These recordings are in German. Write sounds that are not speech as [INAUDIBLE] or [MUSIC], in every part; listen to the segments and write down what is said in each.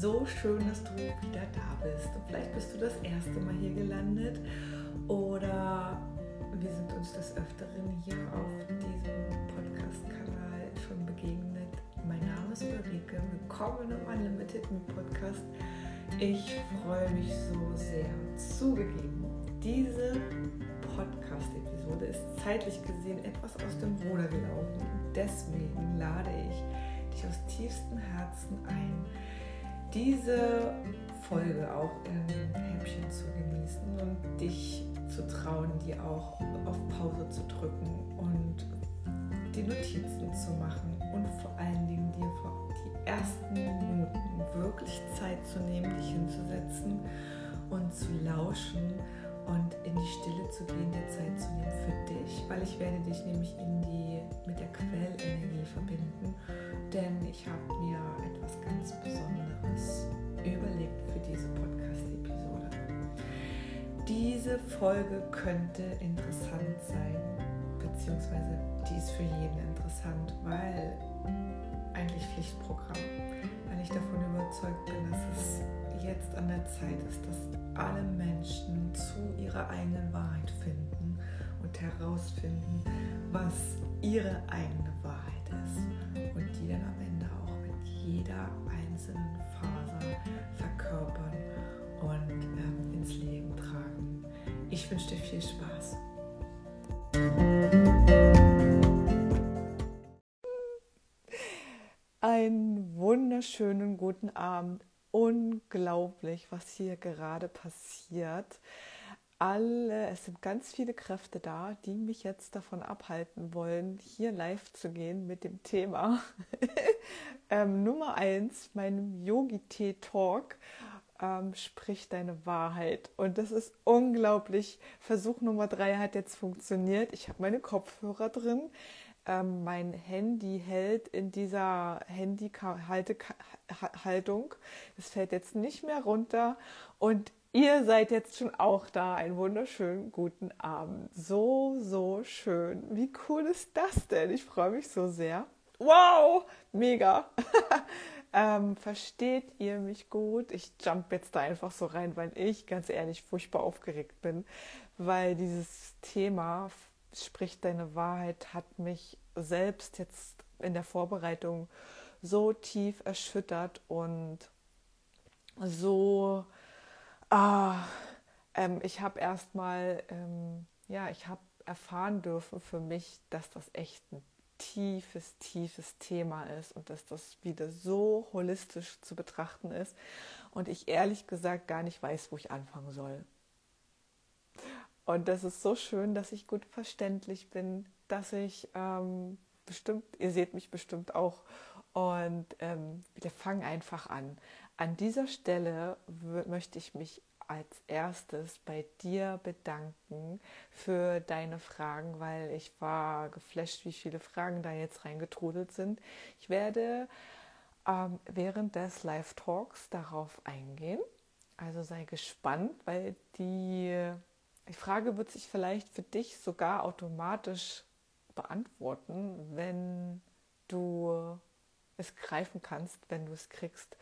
so schön, dass du wieder da bist. vielleicht bist du das erste Mal hier gelandet oder wir sind uns des Öfteren hier auf diesem Podcast-Kanal schon begegnet. Mein Name ist Ulrike, willkommen im Unlimited Podcast. Ich freue mich so sehr. Zugegeben, diese Podcast-Episode ist zeitlich gesehen etwas aus dem Ruder gelaufen. Deswegen lade ich dich aus tiefstem Herzen ein, diese Folge auch in Häppchen zu genießen und dich zu trauen, die auch auf Pause zu drücken und die Notizen zu machen und vor allen Dingen dir die ersten Minuten wirklich Zeit zu nehmen, dich hinzusetzen und zu lauschen und in die Stille zu gehen, dir Zeit zu nehmen für dich, weil ich werde dich nämlich in die, mit der Quellenergie verbinden, denn ich habe mir etwas ganz Besonderes überlegt für diese Podcast-Episode. Diese Folge könnte interessant sein, beziehungsweise die ist für jeden interessant, weil eigentlich Pflichtprogramm, weil ich davon überzeugt bin, dass es jetzt an der Zeit ist, dass alle Menschen zu ihrer eigenen Wahrheit finden und herausfinden, was ihre eigene Wahrheit ist und die dann am Ende auch mit jeder einzelnen Faser verkörpern und ähm, ins Leben tragen. Ich wünsche dir viel Spaß. Einen wunderschönen guten Abend unglaublich, was hier gerade passiert. Alle, es sind ganz viele Kräfte da, die mich jetzt davon abhalten wollen, hier live zu gehen mit dem Thema [LAUGHS] ähm, Nummer eins, meinem Yogi-Tee-Talk. Ähm, sprich deine Wahrheit. Und das ist unglaublich. Versuch Nummer drei hat jetzt funktioniert. Ich habe meine Kopfhörer drin ähm, mein Handy hält in dieser Handy-Haltung. Es fällt jetzt nicht mehr runter und ihr seid jetzt schon auch da. Einen wunderschönen guten Abend. So, so schön. Wie cool ist das denn? Ich freue mich so sehr. Wow, mega. [LAUGHS] ähm, versteht ihr mich gut? Ich jump jetzt da einfach so rein, weil ich ganz ehrlich furchtbar aufgeregt bin, weil dieses Thema sprich deine Wahrheit hat mich selbst jetzt in der Vorbereitung so tief erschüttert und so, ah, ähm, ich habe erstmal, ähm, ja, ich habe erfahren dürfen für mich, dass das echt ein tiefes, tiefes Thema ist und dass das wieder so holistisch zu betrachten ist und ich ehrlich gesagt gar nicht weiß, wo ich anfangen soll. Und das ist so schön, dass ich gut verständlich bin, dass ich ähm, bestimmt, ihr seht mich bestimmt auch. Und ähm, wir fangen einfach an. An dieser Stelle möchte ich mich als erstes bei dir bedanken für deine Fragen, weil ich war geflasht, wie viele Fragen da jetzt reingetrudelt sind. Ich werde ähm, während des Live-Talks darauf eingehen. Also sei gespannt, weil die die Frage wird sich vielleicht für dich sogar automatisch beantworten, wenn du es greifen kannst, wenn du es kriegst,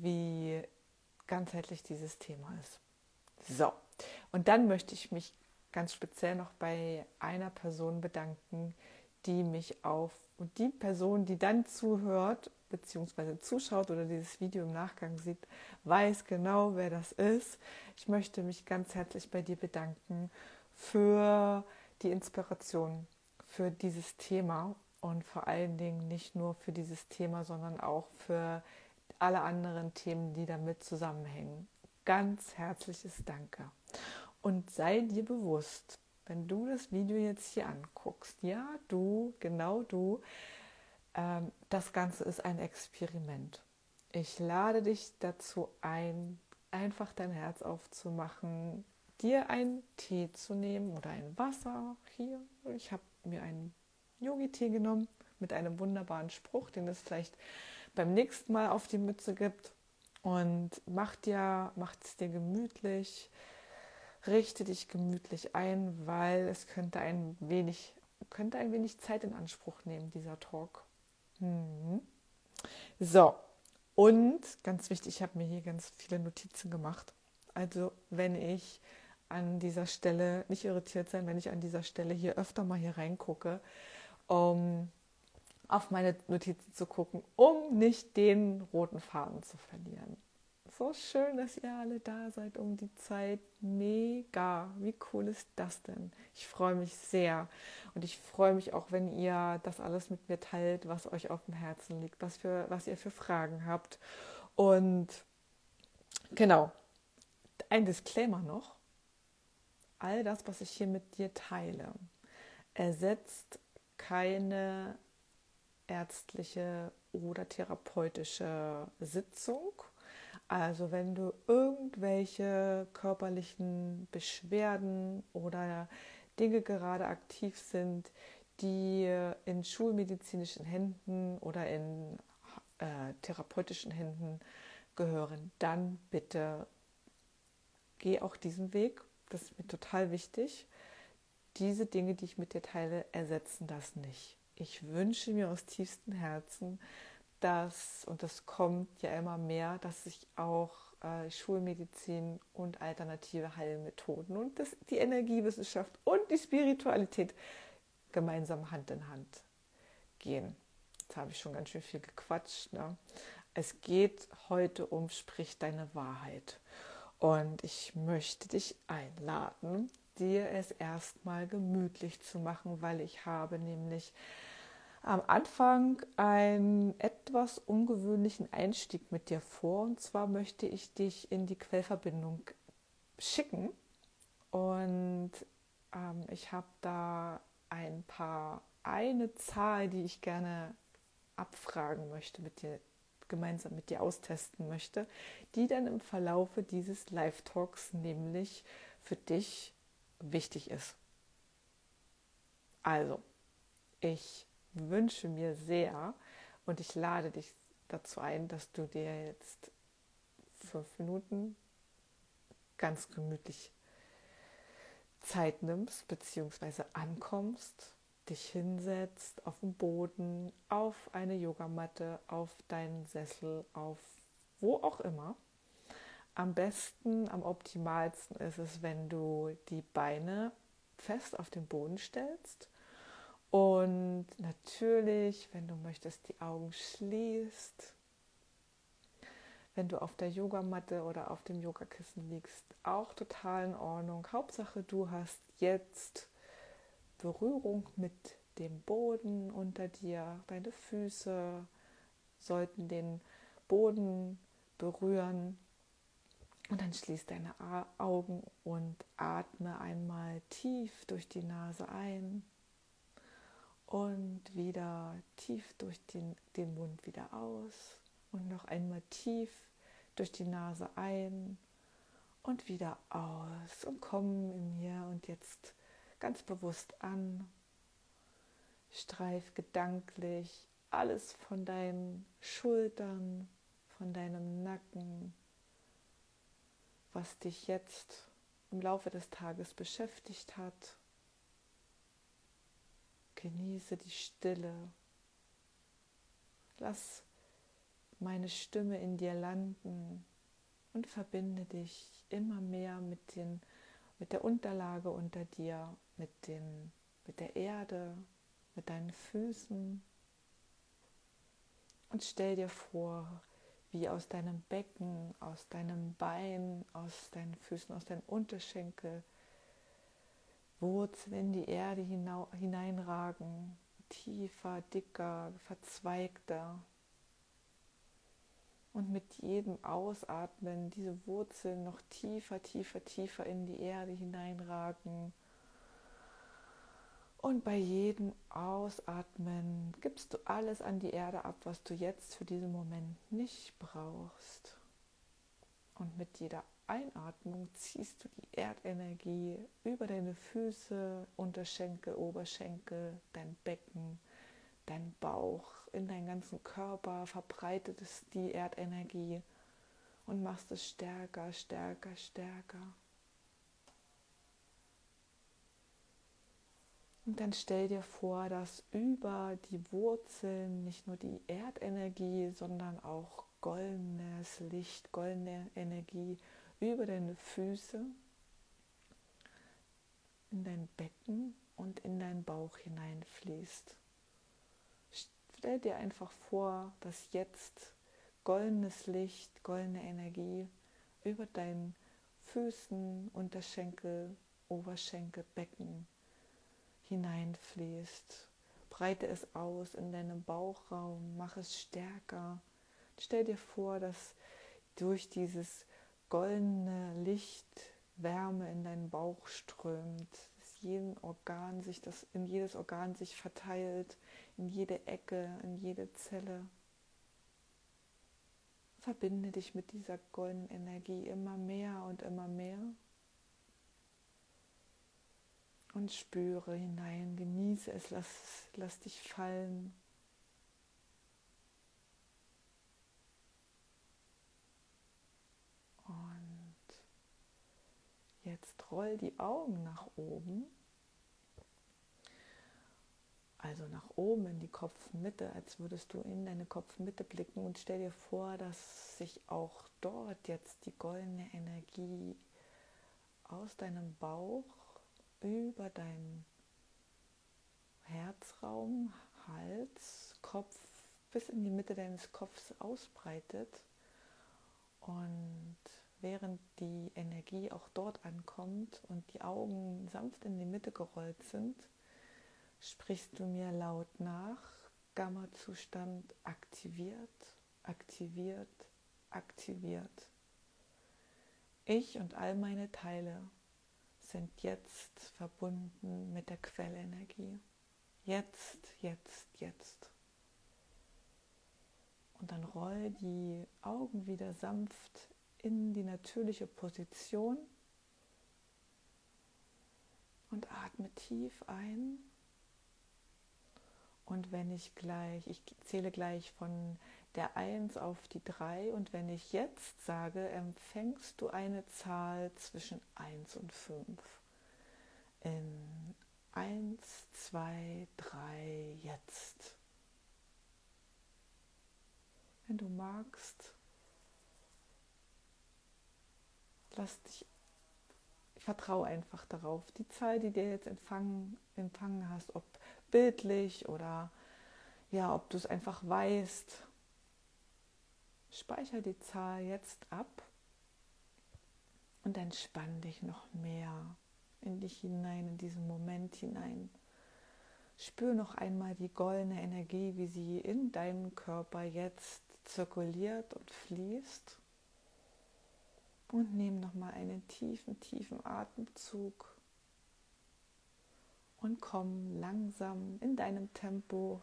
wie ganzheitlich dieses Thema ist. So, und dann möchte ich mich ganz speziell noch bei einer Person bedanken, die mich auf und die Person, die dann zuhört bzw. zuschaut oder dieses Video im Nachgang sieht, weiß genau, wer das ist. Ich möchte mich ganz herzlich bei dir bedanken für die Inspiration, für dieses Thema und vor allen Dingen nicht nur für dieses Thema, sondern auch für alle anderen Themen, die damit zusammenhängen. Ganz herzliches Danke. Und sei dir bewusst, wenn du das Video jetzt hier anguckst, ja, du, genau du, ähm, das Ganze ist ein Experiment. Ich lade dich dazu ein, einfach dein Herz aufzumachen, dir einen Tee zu nehmen oder ein Wasser. Hier, ich habe mir einen Yogi-Tee genommen mit einem wunderbaren Spruch, den es vielleicht beim nächsten Mal auf die Mütze gibt. Und mach dir, macht es dir gemütlich, richte dich gemütlich ein, weil es könnte ein wenig, könnte ein wenig Zeit in Anspruch nehmen, dieser Talk. Mhm. So, Und ganz wichtig, ich habe mir hier ganz viele Notizen gemacht. Also wenn ich an dieser Stelle nicht irritiert sein, wenn ich an dieser Stelle hier öfter mal hier reingucke, um auf meine Notizen zu gucken, um nicht den roten Faden zu verlieren. So schön, dass ihr alle da seid um die Zeit. Mega. Wie cool ist das denn? Ich freue mich sehr. Und ich freue mich auch, wenn ihr das alles mit mir teilt, was euch auf dem Herzen liegt, was, für, was ihr für Fragen habt. Und genau, ein Disclaimer noch. All das, was ich hier mit dir teile, ersetzt keine ärztliche oder therapeutische Sitzung also wenn du irgendwelche körperlichen Beschwerden oder Dinge gerade aktiv sind, die in schulmedizinischen Händen oder in äh, therapeutischen Händen gehören, dann bitte geh auch diesen Weg. Das ist mir total wichtig. Diese Dinge, die ich mit dir teile, ersetzen das nicht. Ich wünsche mir aus tiefstem Herzen, dass, und das kommt ja immer mehr, dass sich auch äh, Schulmedizin und alternative Heilmethoden und das, die Energiewissenschaft und die Spiritualität gemeinsam Hand in Hand gehen. Jetzt habe ich schon ganz schön viel gequatscht. Ne? Es geht heute um Sprich deine Wahrheit. Und ich möchte dich einladen, dir es erstmal gemütlich zu machen, weil ich habe nämlich am Anfang einen etwas ungewöhnlichen Einstieg mit dir vor. Und zwar möchte ich dich in die Quellverbindung schicken. Und ähm, ich habe da ein paar, eine Zahl, die ich gerne abfragen möchte, mit dir gemeinsam mit dir austesten möchte, die dann im Verlaufe dieses Live-Talks nämlich für dich wichtig ist. Also, ich wünsche mir sehr und ich lade dich dazu ein, dass du dir jetzt fünf Minuten ganz gemütlich Zeit nimmst, beziehungsweise ankommst, dich hinsetzt auf dem Boden, auf eine Yogamatte, auf deinen Sessel, auf wo auch immer. Am besten, am optimalsten ist es, wenn du die Beine fest auf den Boden stellst und natürlich, wenn du möchtest, die Augen schließt. Wenn du auf der Yogamatte oder auf dem Yogakissen liegst, auch total in Ordnung. Hauptsache, du hast jetzt Berührung mit dem Boden unter dir. Deine Füße sollten den Boden berühren. Und dann schließ deine Augen und atme einmal tief durch die Nase ein und wieder tief durch den, den Mund wieder aus. Und noch einmal tief durch die Nase ein. Und wieder aus. Und komm im Hier und Jetzt ganz bewusst an. Streif gedanklich alles von deinen Schultern, von deinem Nacken, was dich jetzt im Laufe des Tages beschäftigt hat Genieße die Stille. Lass meine Stimme in dir landen und verbinde dich immer mehr mit, den, mit der Unterlage unter dir, mit, den, mit der Erde, mit deinen Füßen. Und stell dir vor, wie aus deinem Becken, aus deinem Bein, aus deinen Füßen, aus deinen Unterschenkel Wurzeln in die Erde hineinragen, tiefer, dicker, verzweigter. Und mit jedem Ausatmen diese Wurzeln noch tiefer, tiefer, tiefer in die Erde hineinragen. Und bei jedem Ausatmen gibst du alles an die Erde ab, was du jetzt für diesen Moment nicht brauchst. Und mit jeder Einatmung ziehst du die Erdenergie über deine Füße, Unterschenkel, Oberschenkel, dein Becken, dein Bauch, in deinen ganzen Körper, verbreitet es die Erdenergie und machst es stärker, stärker, stärker. Und dann stell dir vor, dass über die Wurzeln nicht nur die Erdenergie, sondern auch goldenes Licht, goldene Energie über deine Füße in dein Becken und in deinen Bauch hineinfließt. Stell dir einfach vor, dass jetzt goldenes Licht, goldene Energie über deinen Füßen, Unterschenkel, Oberschenkel, Becken hineinfließt. Breite es aus in deinem Bauchraum, mach es stärker. Stell dir vor, dass durch dieses goldene Licht Wärme in deinen Bauch strömt, dass jeden Organ sich das in jedes Organ sich verteilt, in jede Ecke, in jede Zelle. Verbinde dich mit dieser goldenen Energie immer mehr und immer mehr und spüre hinein, genieße es, lass, lass dich fallen. Und jetzt roll die Augen nach oben, also nach oben in die Kopfmitte, als würdest du in deine Kopfmitte blicken und stell dir vor, dass sich auch dort jetzt die goldene Energie aus deinem Bauch über deinen Herzraum, Hals, Kopf bis in die Mitte deines Kopfs ausbreitet. Und während die Energie auch dort ankommt und die Augen sanft in die Mitte gerollt sind, sprichst du mir laut nach, Gamma-Zustand aktiviert, aktiviert, aktiviert. Ich und all meine Teile sind jetzt verbunden mit der Quellenergie. Jetzt, jetzt, jetzt. Und dann roll die Augen wieder sanft in die natürliche Position und atme tief ein. Und wenn ich gleich, ich zähle gleich von der 1 auf die 3 und wenn ich jetzt sage, empfängst du eine Zahl zwischen 1 und 5. In 1, 2, 3, jetzt. Wenn du magst, lass dich, vertraue einfach darauf, die Zahl, die dir jetzt empfangen, empfangen hast, ob bildlich oder ja, ob du es einfach weißt, Speicher die Zahl jetzt ab und entspann dich noch mehr in dich hinein, in diesen Moment hinein. Spür noch einmal die goldene Energie, wie sie in deinem Körper jetzt zirkuliert und fließt. Und nimm noch mal einen tiefen, tiefen Atemzug und komm langsam in deinem Tempo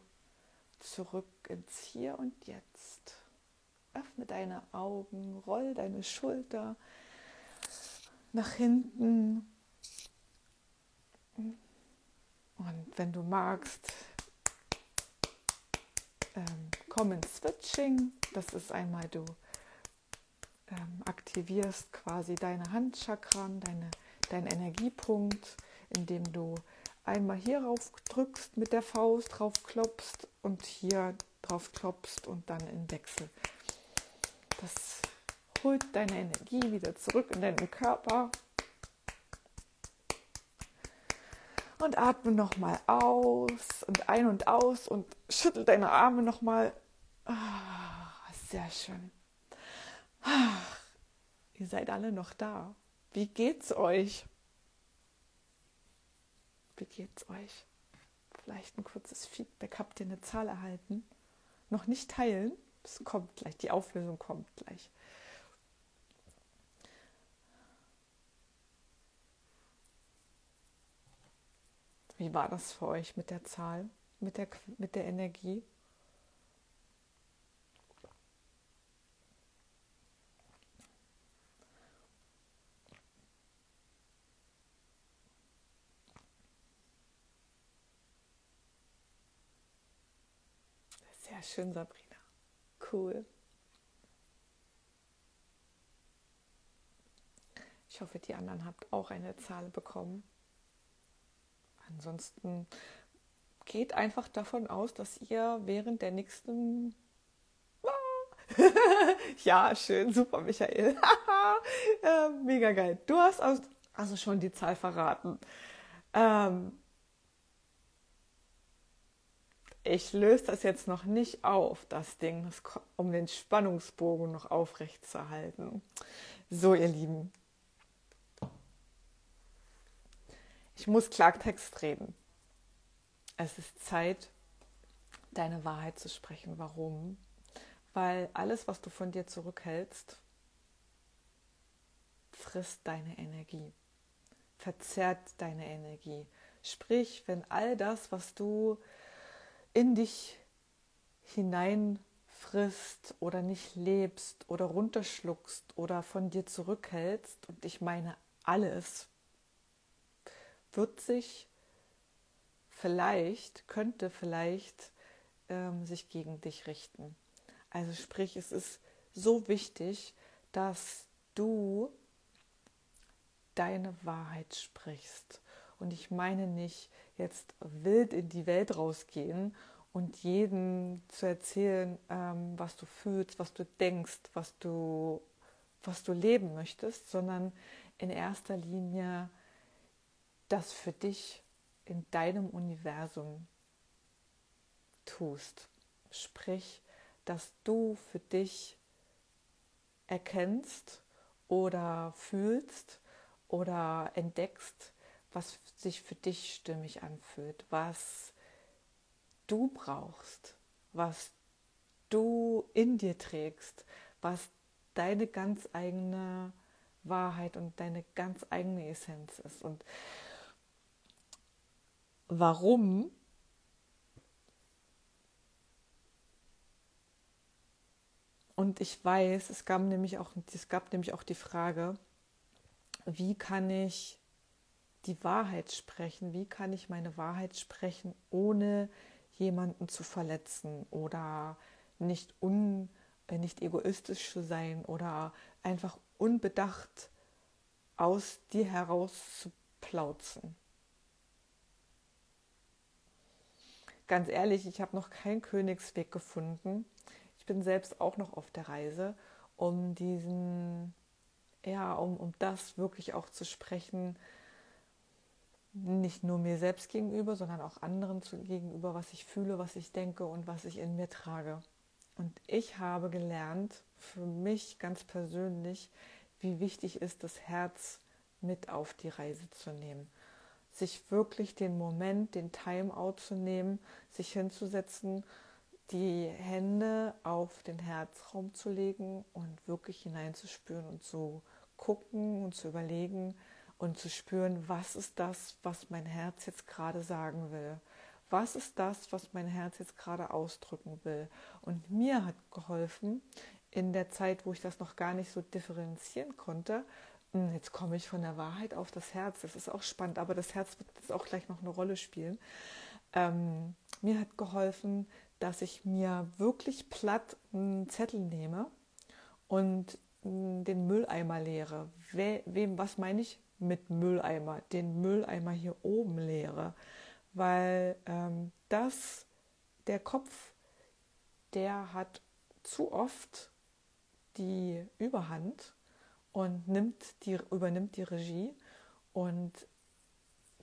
zurück ins Hier und Jetzt. Öffne deine Augen, roll deine Schulter nach hinten. Und wenn du magst, ähm, komm ins Switching. Das ist einmal, du ähm, aktivierst quasi deine Handchakran, deine, deinen Energiepunkt, indem du einmal hier rauf drückst mit der Faust, drauf klopfst und hier drauf klopfst und dann in Wechsel. Das holt deine Energie wieder zurück in deinen Körper. Und atme nochmal aus und ein und aus und schüttel deine Arme nochmal. Ah, sehr schön. Ah, ihr seid alle noch da. Wie geht's euch? Wie geht's euch? Vielleicht ein kurzes Feedback. Habt ihr eine Zahl erhalten? Noch nicht teilen? Es kommt gleich, die Auflösung kommt gleich. Wie war das für euch mit der Zahl, mit der, mit der Energie? Sehr schön, Sabrina. Cool. Ich hoffe, die anderen habt auch eine Zahl bekommen. Ansonsten geht einfach davon aus, dass ihr während der nächsten [LAUGHS] ja, schön, super, Michael. [LAUGHS] äh, mega geil. Du hast also schon die Zahl verraten. Ähm, ich löse das jetzt noch nicht auf, das Ding, um den Spannungsbogen noch aufrecht zu halten. So, ihr Lieben. Ich muss Klartext reden. Es ist Zeit, deine Wahrheit zu sprechen. Warum? Weil alles, was du von dir zurückhältst, frisst deine Energie, verzerrt deine Energie. Sprich, wenn all das, was du in dich hineinfrisst oder nicht lebst oder runterschluckst oder von dir zurückhältst, und ich meine alles, wird sich vielleicht, könnte vielleicht ähm, sich gegen dich richten. Also sprich, es ist so wichtig, dass du deine Wahrheit sprichst. Und ich meine nicht jetzt wild in die Welt rausgehen und jedem zu erzählen, ähm, was du fühlst, was du denkst, was du, was du leben möchtest, sondern in erster Linie das für dich in deinem Universum tust. Sprich, dass du für dich erkennst oder fühlst oder entdeckst, was sich für dich stimmig anfühlt, was du brauchst, was du in dir trägst, was deine ganz eigene Wahrheit und deine ganz eigene Essenz ist. Und warum Und ich weiß, es gab nämlich auch, es gab nämlich auch die Frage, wie kann ich die Wahrheit sprechen? Wie kann ich meine Wahrheit sprechen, ohne jemanden zu verletzen oder nicht, un, äh, nicht egoistisch zu sein oder einfach unbedacht aus dir heraus zu plauzen? Ganz ehrlich, ich habe noch keinen Königsweg gefunden bin selbst auch noch auf der Reise, um diesen, ja, um, um das wirklich auch zu sprechen, nicht nur mir selbst gegenüber, sondern auch anderen gegenüber, was ich fühle, was ich denke und was ich in mir trage. Und ich habe gelernt, für mich ganz persönlich, wie wichtig ist, das Herz mit auf die Reise zu nehmen. Sich wirklich den Moment, den Timeout zu nehmen, sich hinzusetzen die Hände auf den Herzraum zu legen und wirklich hineinzuspüren und zu gucken und zu überlegen und zu spüren, was ist das, was mein Herz jetzt gerade sagen will. Was ist das, was mein Herz jetzt gerade ausdrücken will? Und mir hat geholfen, in der Zeit, wo ich das noch gar nicht so differenzieren konnte, hm, jetzt komme ich von der Wahrheit auf das Herz. Das ist auch spannend, aber das Herz wird jetzt auch gleich noch eine Rolle spielen. Ähm, mir hat geholfen, dass ich mir wirklich platt einen Zettel nehme und den Mülleimer leere. We, wem, was meine ich mit Mülleimer? Den Mülleimer hier oben leere. Weil ähm, das, der Kopf, der hat zu oft die Überhand und nimmt die, übernimmt die Regie und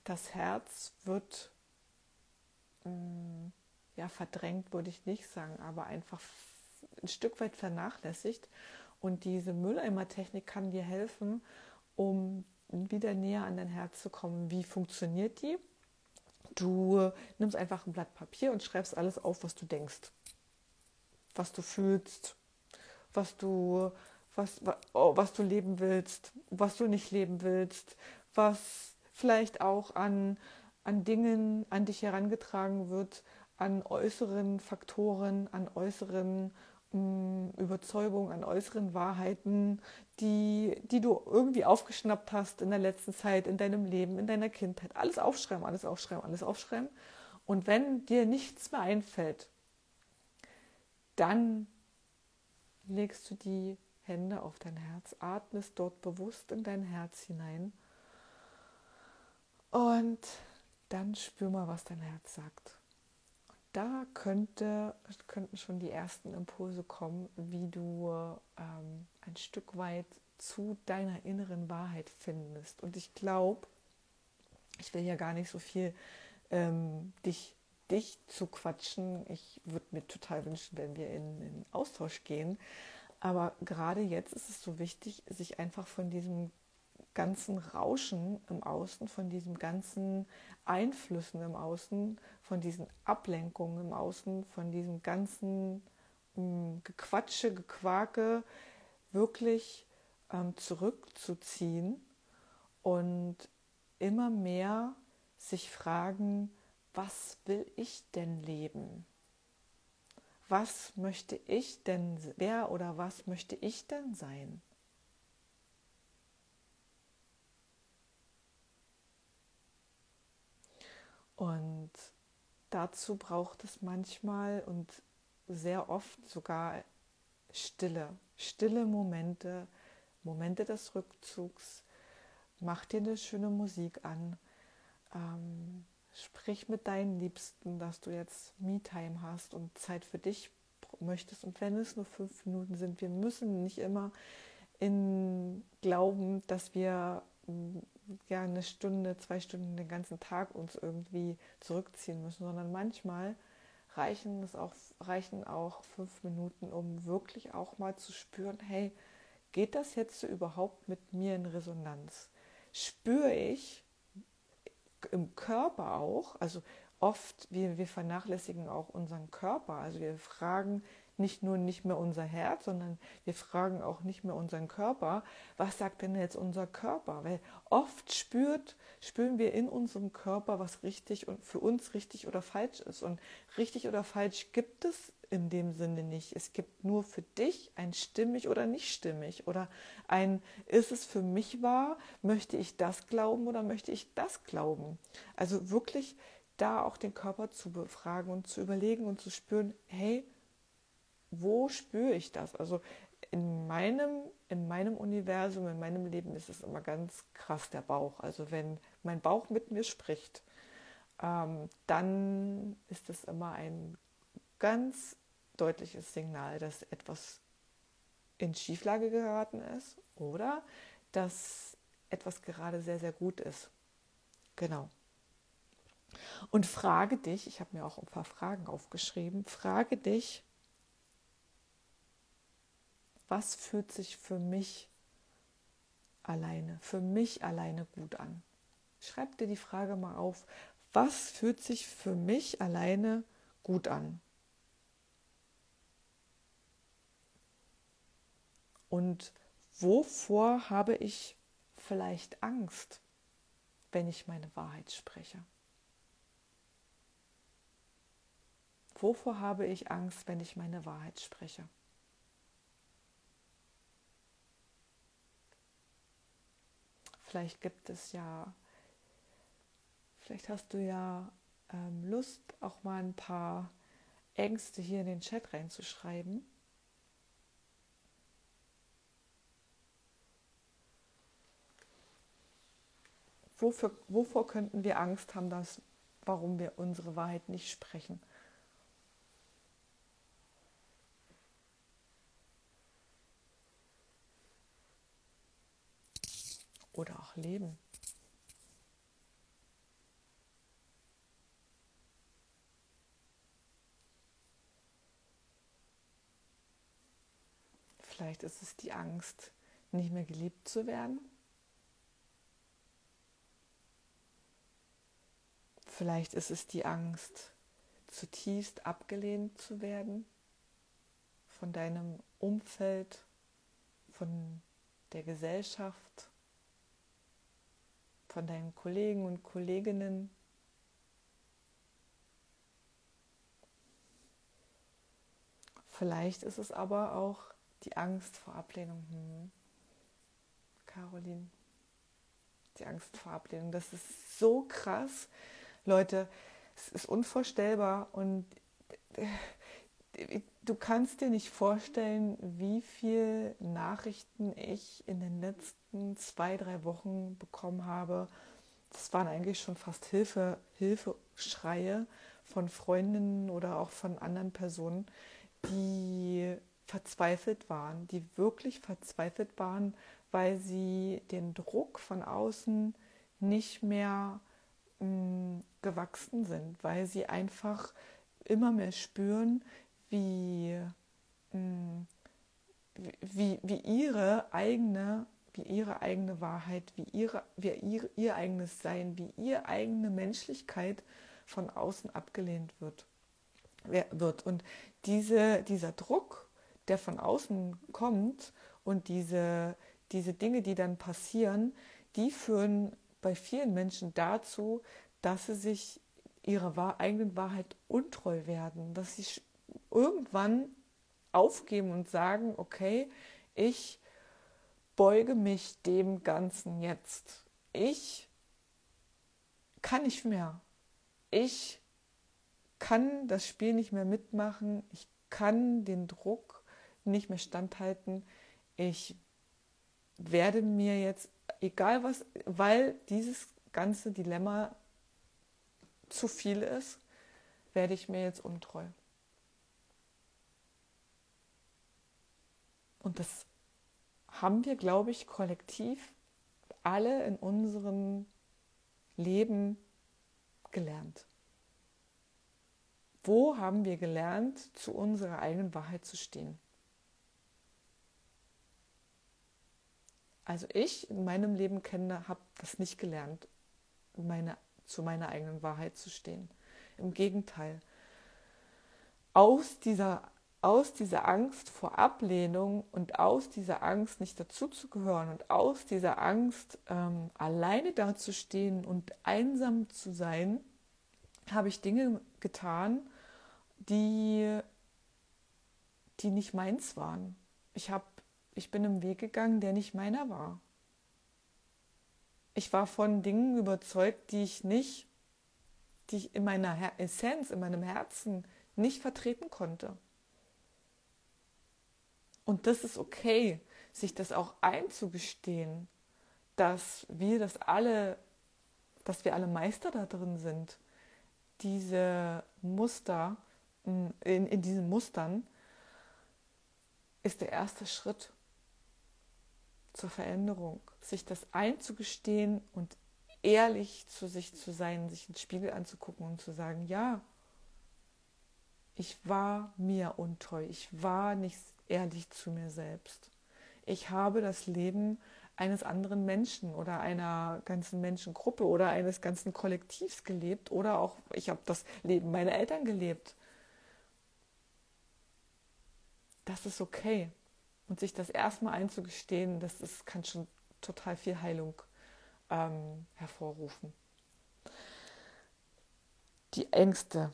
das Herz wird mh, mm, ja, verdrängt würde ich nicht sagen, aber einfach ein Stück weit vernachlässigt. Und diese Mülleimer-Technik kann dir helfen, um wieder näher an dein Herz zu kommen. Wie funktioniert die? Du nimmst einfach ein Blatt Papier und schreibst alles auf, was du denkst, was du fühlst, was du, was, oh, was du leben willst, was du nicht leben willst, was vielleicht auch an, an Dingen an dich herangetragen wird, an äußeren Faktoren, an äußeren Überzeugungen, an äußeren Wahrheiten, die, die du irgendwie aufgeschnappt hast in der letzten Zeit, in deinem Leben, in deiner Kindheit. Alles aufschreiben, alles aufschreiben, alles aufschreiben. Und wenn dir nichts mehr einfällt, dann legst du die Hände auf dein Herz, atmest dort bewusst in dein Herz hinein und dann spür mal, was dein Herz sagt. Da könnte, könnten schon die ersten Impulse kommen, wie du ähm, ein Stück weit zu deiner inneren Wahrheit findest. Und ich glaube, ich will ja gar nicht so viel ähm, dich, dich zu quatschen. Ich würde mir total wünschen, wenn wir in, in Austausch gehen. Aber gerade jetzt ist es so wichtig, sich einfach von diesem ganzen Rauschen im Außen, von diesen ganzen Einflüssen im Außen, von diesen Ablenkungen im Außen, von diesem ganzen mh, hm, Gequatsche, Gequake wirklich ähm, zurückzuziehen und immer mehr sich fragen, was will ich denn leben? Was möchte ich denn, wer oder was möchte ich denn sein? Und dazu braucht es manchmal und sehr oft sogar Stille, stille Momente, Momente des Rückzugs. Mach dir eine schöne Musik an. Ähm, sprich mit deinen Liebsten, dass du jetzt Me-Time hast und Zeit für dich möchtest. Und wenn es nur fünf Minuten sind, wir müssen nicht immer in glauben, dass wir ja eine Stunde, zwei Stunden den ganzen Tag uns irgendwie zurückziehen müssen, sondern manchmal reichen es auch, reichen auch fünf Minuten, um wirklich auch mal zu spüren, hey, geht das jetzt so überhaupt mit mir in Resonanz? Spüre ich im Körper auch, also oft, wir, wir vernachlässigen auch unseren Körper, also wir fragen, nicht nur nicht mehr unser Herz, sondern wir fragen auch nicht mehr unseren Körper, was sagt denn jetzt unser Körper? Weil oft spürt, spüren wir in unserem Körper, was richtig und für uns richtig oder falsch ist. Und richtig oder falsch gibt es in dem Sinne nicht. Es gibt nur für dich ein stimmig oder nicht stimmig oder ein ist es für mich wahr, möchte ich das glauben oder möchte ich das glauben? Also wirklich da auch den Körper zu befragen und zu überlegen und zu spüren, hey, wo spüre ich das? Also in meinem, in meinem Universum, in meinem Leben ist es immer ganz krass der Bauch. Also wenn mein Bauch mit mir spricht, ähm, dann ist es immer ein ganz deutliches Signal, dass etwas in Schieflage geraten ist oder dass etwas gerade sehr, sehr gut ist. Genau. Und frage dich, ich habe mir auch ein paar Fragen aufgeschrieben, frage dich, was fühlt sich für mich alleine, für mich alleine gut an? Schreib dir die Frage mal auf, was fühlt sich für mich alleine gut an? Und wovor habe ich vielleicht Angst, wenn ich meine Wahrheit spreche? Wovor habe ich Angst, wenn ich meine Wahrheit spreche? Vielleicht gibt es ja, vielleicht hast du ja ähm, Lust, auch mal ein paar Ängste hier in den Chat reinzuschreiben. Wofür, wovor könnten wir Angst haben, dass, warum wir unsere Wahrheit nicht sprechen? Oder auch leben. Vielleicht ist es die Angst, nicht mehr geliebt zu werden. Vielleicht ist es die Angst, zutiefst abgelehnt zu werden von deinem Umfeld, von der Gesellschaft, von deinen Kollegen und Kolleginnen. Vielleicht ist es aber auch die Angst vor Ablehnung. Hm. Caroline, die Angst vor Ablehnung, das ist so krass. Leute, es ist unvorstellbar und du kannst dir nicht vorstellen, wie viele Nachrichten ich in den letzten zwei, drei Wochen bekommen habe. Das waren eigentlich schon fast Hilfe, Hilfeschreie von Freundinnen oder auch von anderen Personen, die verzweifelt waren, die wirklich verzweifelt waren, weil sie den Druck von außen nicht mehr mh, mm, gewachsen sind, weil sie einfach immer mehr spüren, wie, mh, mm, wie, wie ihre eigene wie ihre eigene Wahrheit, wie, ihre, wie ihr, ihr eigenes Sein, wie ihre eigene Menschlichkeit von außen abgelehnt wird. wird. Und diese, dieser Druck, der von außen kommt und diese, diese Dinge, die dann passieren, die führen bei vielen Menschen dazu, dass sie sich ihrer eigenen Wahrheit untreu werden, dass sie irgendwann aufgeben und sagen, okay, ich beuge mich dem Ganzen jetzt. Ich kann nicht mehr. Ich kann das Spiel nicht mehr mitmachen. Ich kann den Druck nicht mehr standhalten. Ich werde mir jetzt, egal was, weil dieses ganze Dilemma zu viel ist, werde ich mir jetzt untreu. Und das haben wir, glaube ich, kollektiv alle in unserem Leben gelernt. Wo haben wir gelernt, zu unserer eigenen Wahrheit zu stehen? Also ich in meinem Leben kenne, habe das nicht gelernt, meine, zu meiner eigenen Wahrheit zu stehen. Im Gegenteil. Aus dieser aus dieser Angst vor Ablehnung und aus dieser Angst nicht dazuzugehören und aus dieser Angst ähm, alleine dazustehen und einsam zu sein, habe ich Dinge getan, die, die nicht meins waren. Ich, hab, ich bin im Weg gegangen, der nicht meiner war. Ich war von Dingen überzeugt, die ich nicht, die ich in meiner Essenz, in meinem Herzen nicht vertreten konnte. Und das ist okay, sich das auch einzugestehen, dass wir das alle, dass wir alle Meister da drin sind, diese Muster, in, in diesen Mustern, ist der erste Schritt zur Veränderung, sich das einzugestehen und ehrlich zu sich zu sein, sich ins Spiegel anzugucken und zu sagen, ja, ich war mir untreu, ich war nicht ehrlich zu mir selbst. Ich habe das Leben eines anderen Menschen oder einer ganzen Menschengruppe oder eines ganzen Kollektivs gelebt oder auch ich habe das Leben meiner Eltern gelebt. Das ist okay. Und sich das erstmal einzugestehen, das ist, kann schon total viel Heilung ähm, hervorrufen. Die Ängste,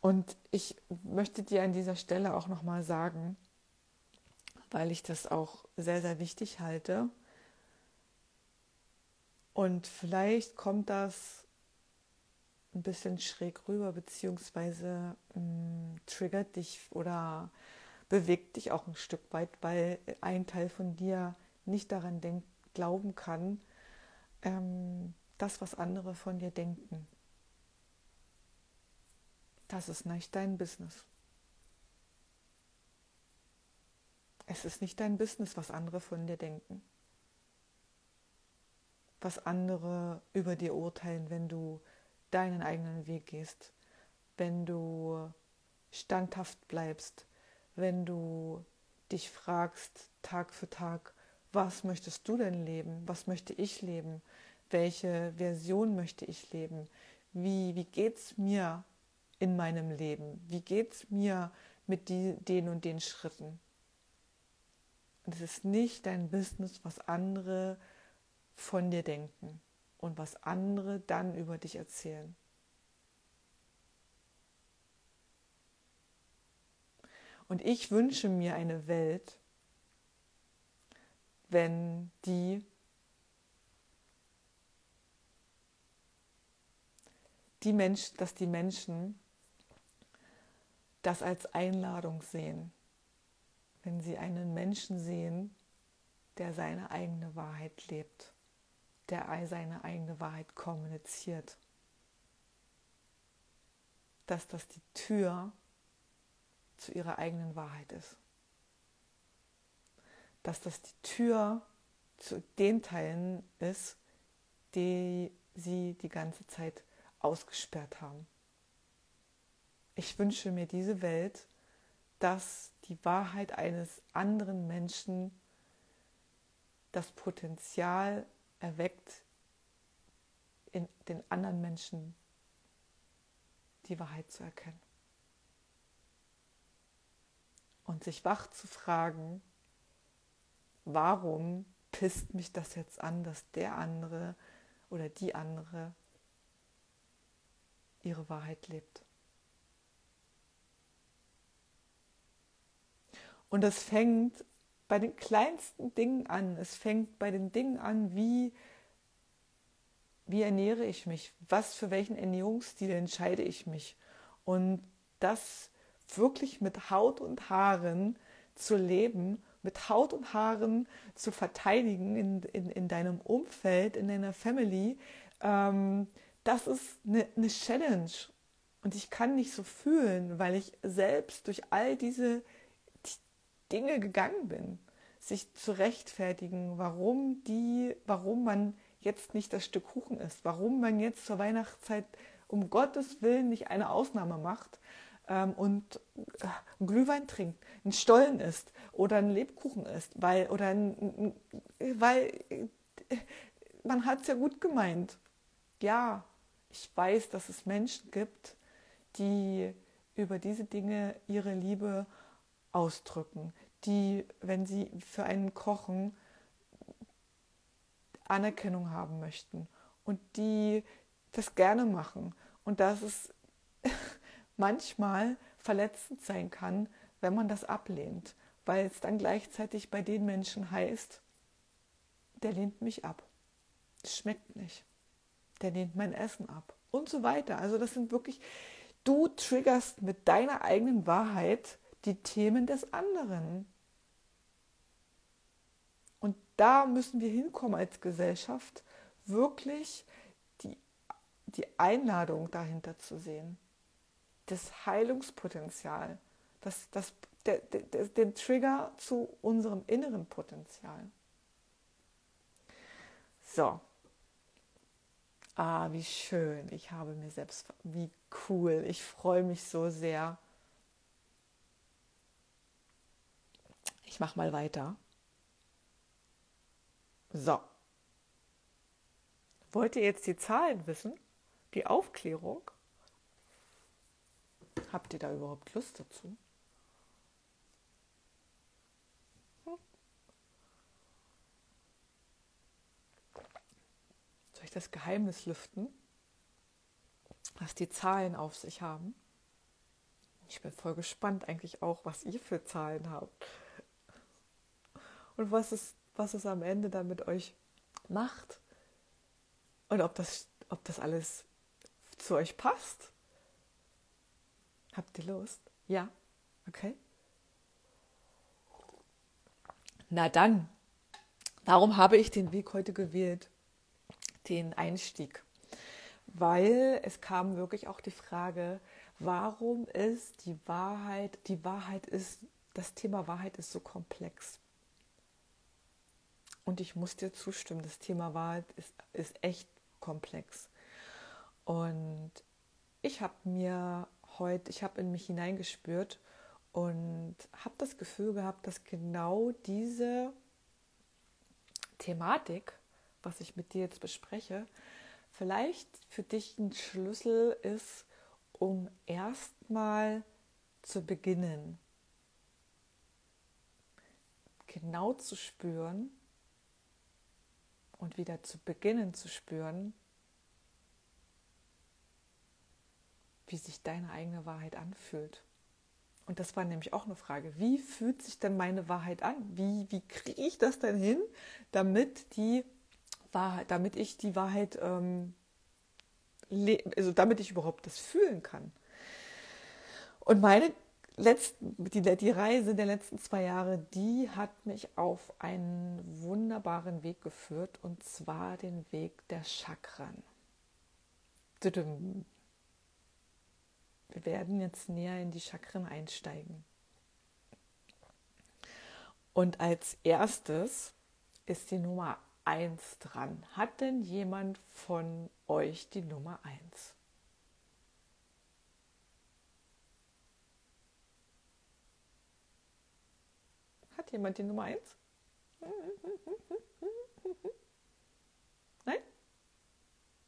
und ich möchte dir an dieser Stelle auch nochmal sagen, weil ich das auch sehr, sehr wichtig halte. Und vielleicht kommt das ein bisschen schräg rüber, beziehungsweise mh, mm, triggert dich oder bewegt dich auch ein Stück weit, weil ein Teil von dir nicht daran denk, glauben kann, ähm, das, was andere von dir denken. Das ist nicht dein Business. Es ist nicht dein Business, was andere von dir denken. Was andere über dir urteilen, wenn du deinen eigenen Weg gehst, wenn du standhaft bleibst, wenn du dich fragst Tag für Tag, was möchtest du denn leben? Was möchte ich leben? Welche Version möchte ich leben? Wie, wie geht es mir in meinem Leben? Wie geht es mir mit die, den und den Schritten? Und es ist nicht dein Business, was andere von dir denken und was andere dann über dich erzählen. Und ich wünsche mir eine Welt, wenn die die Mensch, dass die Menschen das als Einladung sehen. Wenn sie einen Menschen sehen, der seine eigene Wahrheit lebt. der seine eigene Wahrheit kommuniziert, dass das die Tür zu ihrer eigenen Wahrheit ist. Dass das die Tür zu den Teilen ist, die sie die ganze Zeit ausgesperrt haben. Ich wünsche mir diese Welt, dass die Wahrheit eines anderen Menschen das Potenzial erweckt, in den anderen Menschen die Wahrheit zu erkennen. Und sich wach zu fragen, warum pisst mich das jetzt an, dass der andere oder die andere ihre Wahrheit lebt. Und das fängt bei den kleinsten Dingen an. Es fängt bei den Dingen an, wie, wie ernähre ich mich, was für welchen Ernährungsstil entscheide ich mich. Und das wirklich mit Haut und Haaren zu leben, mit Haut und Haaren zu verteidigen in, in, in deinem Umfeld, in deiner Family, ähm, das ist eine, eine Challenge. Und ich kann nicht so fühlen, weil ich selbst durch all diese Dinge gegangen bin, sich zu rechtfertigen, warum die, warum man jetzt nicht das Stück Kuchen isst, warum man jetzt zur Weihnachtszeit um Gottes Willen nicht eine Ausnahme macht ähm, und äh, Glühwein trinkt, einen Stollen isst oder einen Lebkuchen isst, weil oder ein, weil äh, man hat es ja gut gemeint. Ja, ich weiß, dass es Menschen gibt, die über diese Dinge ihre Liebe ausdrücken, die, wenn sie für einen kochen, Anerkennung haben möchten und die das gerne machen und dass es [LAUGHS] manchmal verletzend sein kann, wenn man das ablehnt, weil es dann gleichzeitig bei den Menschen heißt, der lehnt mich ab, es schmeckt nicht, der lehnt mein Essen ab. Und so weiter. Also das sind wirklich, du triggerst mit deiner eigenen Wahrheit die Themen des anderen. Und da müssen wir hinkommen als Gesellschaft, wirklich die, die Einladung dahinter zu sehen. Das Heilungspotenzial, das, das, der, der, den Trigger zu unserem inneren Potenzial. So. Ah, wie schön. Ich habe mir selbst, wie cool. Ich freue mich so sehr. Ich mache mal weiter. So. Wollt ihr jetzt die Zahlen wissen? Die Aufklärung? Habt ihr da überhaupt Lust dazu? Hm? Soll ich das Geheimnis lüften, was die Zahlen auf sich haben? Ich bin voll gespannt eigentlich auch, was ihr für Zahlen habt und was es, was es am Ende dann mit euch macht und ob das, ob das alles zu euch passt. Habt ihr Lust? Ja? Okay. Na dann, warum habe ich den Weg heute gewählt? Den Einstieg. Weil es kam wirklich auch die Frage, warum ist die Wahrheit, die Wahrheit ist, das Thema Wahrheit ist so komplex. Und ich muss dir zustimmen, das Thema Wahrheit ist, ist echt komplex. Und ich habe mir heute, ich habe in mich hineingespürt und habe das Gefühl gehabt, dass genau diese Thematik, was ich mit dir jetzt bespreche, vielleicht für dich ein Schlüssel ist, um erstmal zu beginnen, genau zu spüren, und wieder zu beginnen zu spüren, wie sich deine eigene Wahrheit anfühlt. Und das war nämlich auch eine Frage. Wie fühlt sich denn meine Wahrheit an? Wie, wie kriege ich das denn hin, damit die Wahrheit, damit ich die Wahrheit, ähm, also damit ich überhaupt das fühlen kann? Und meine letzten, die, die Reise der letzten zwei Jahre, die hat mich auf einen wunderbaren Weg geführt und zwar den Weg der Chakren. Wir werden jetzt näher in die Chakren einsteigen. Und als erstes ist die Nummer 1 dran. Hat denn jemand von euch die Nummer 1? Hat jemand die Nummer 1? Nein?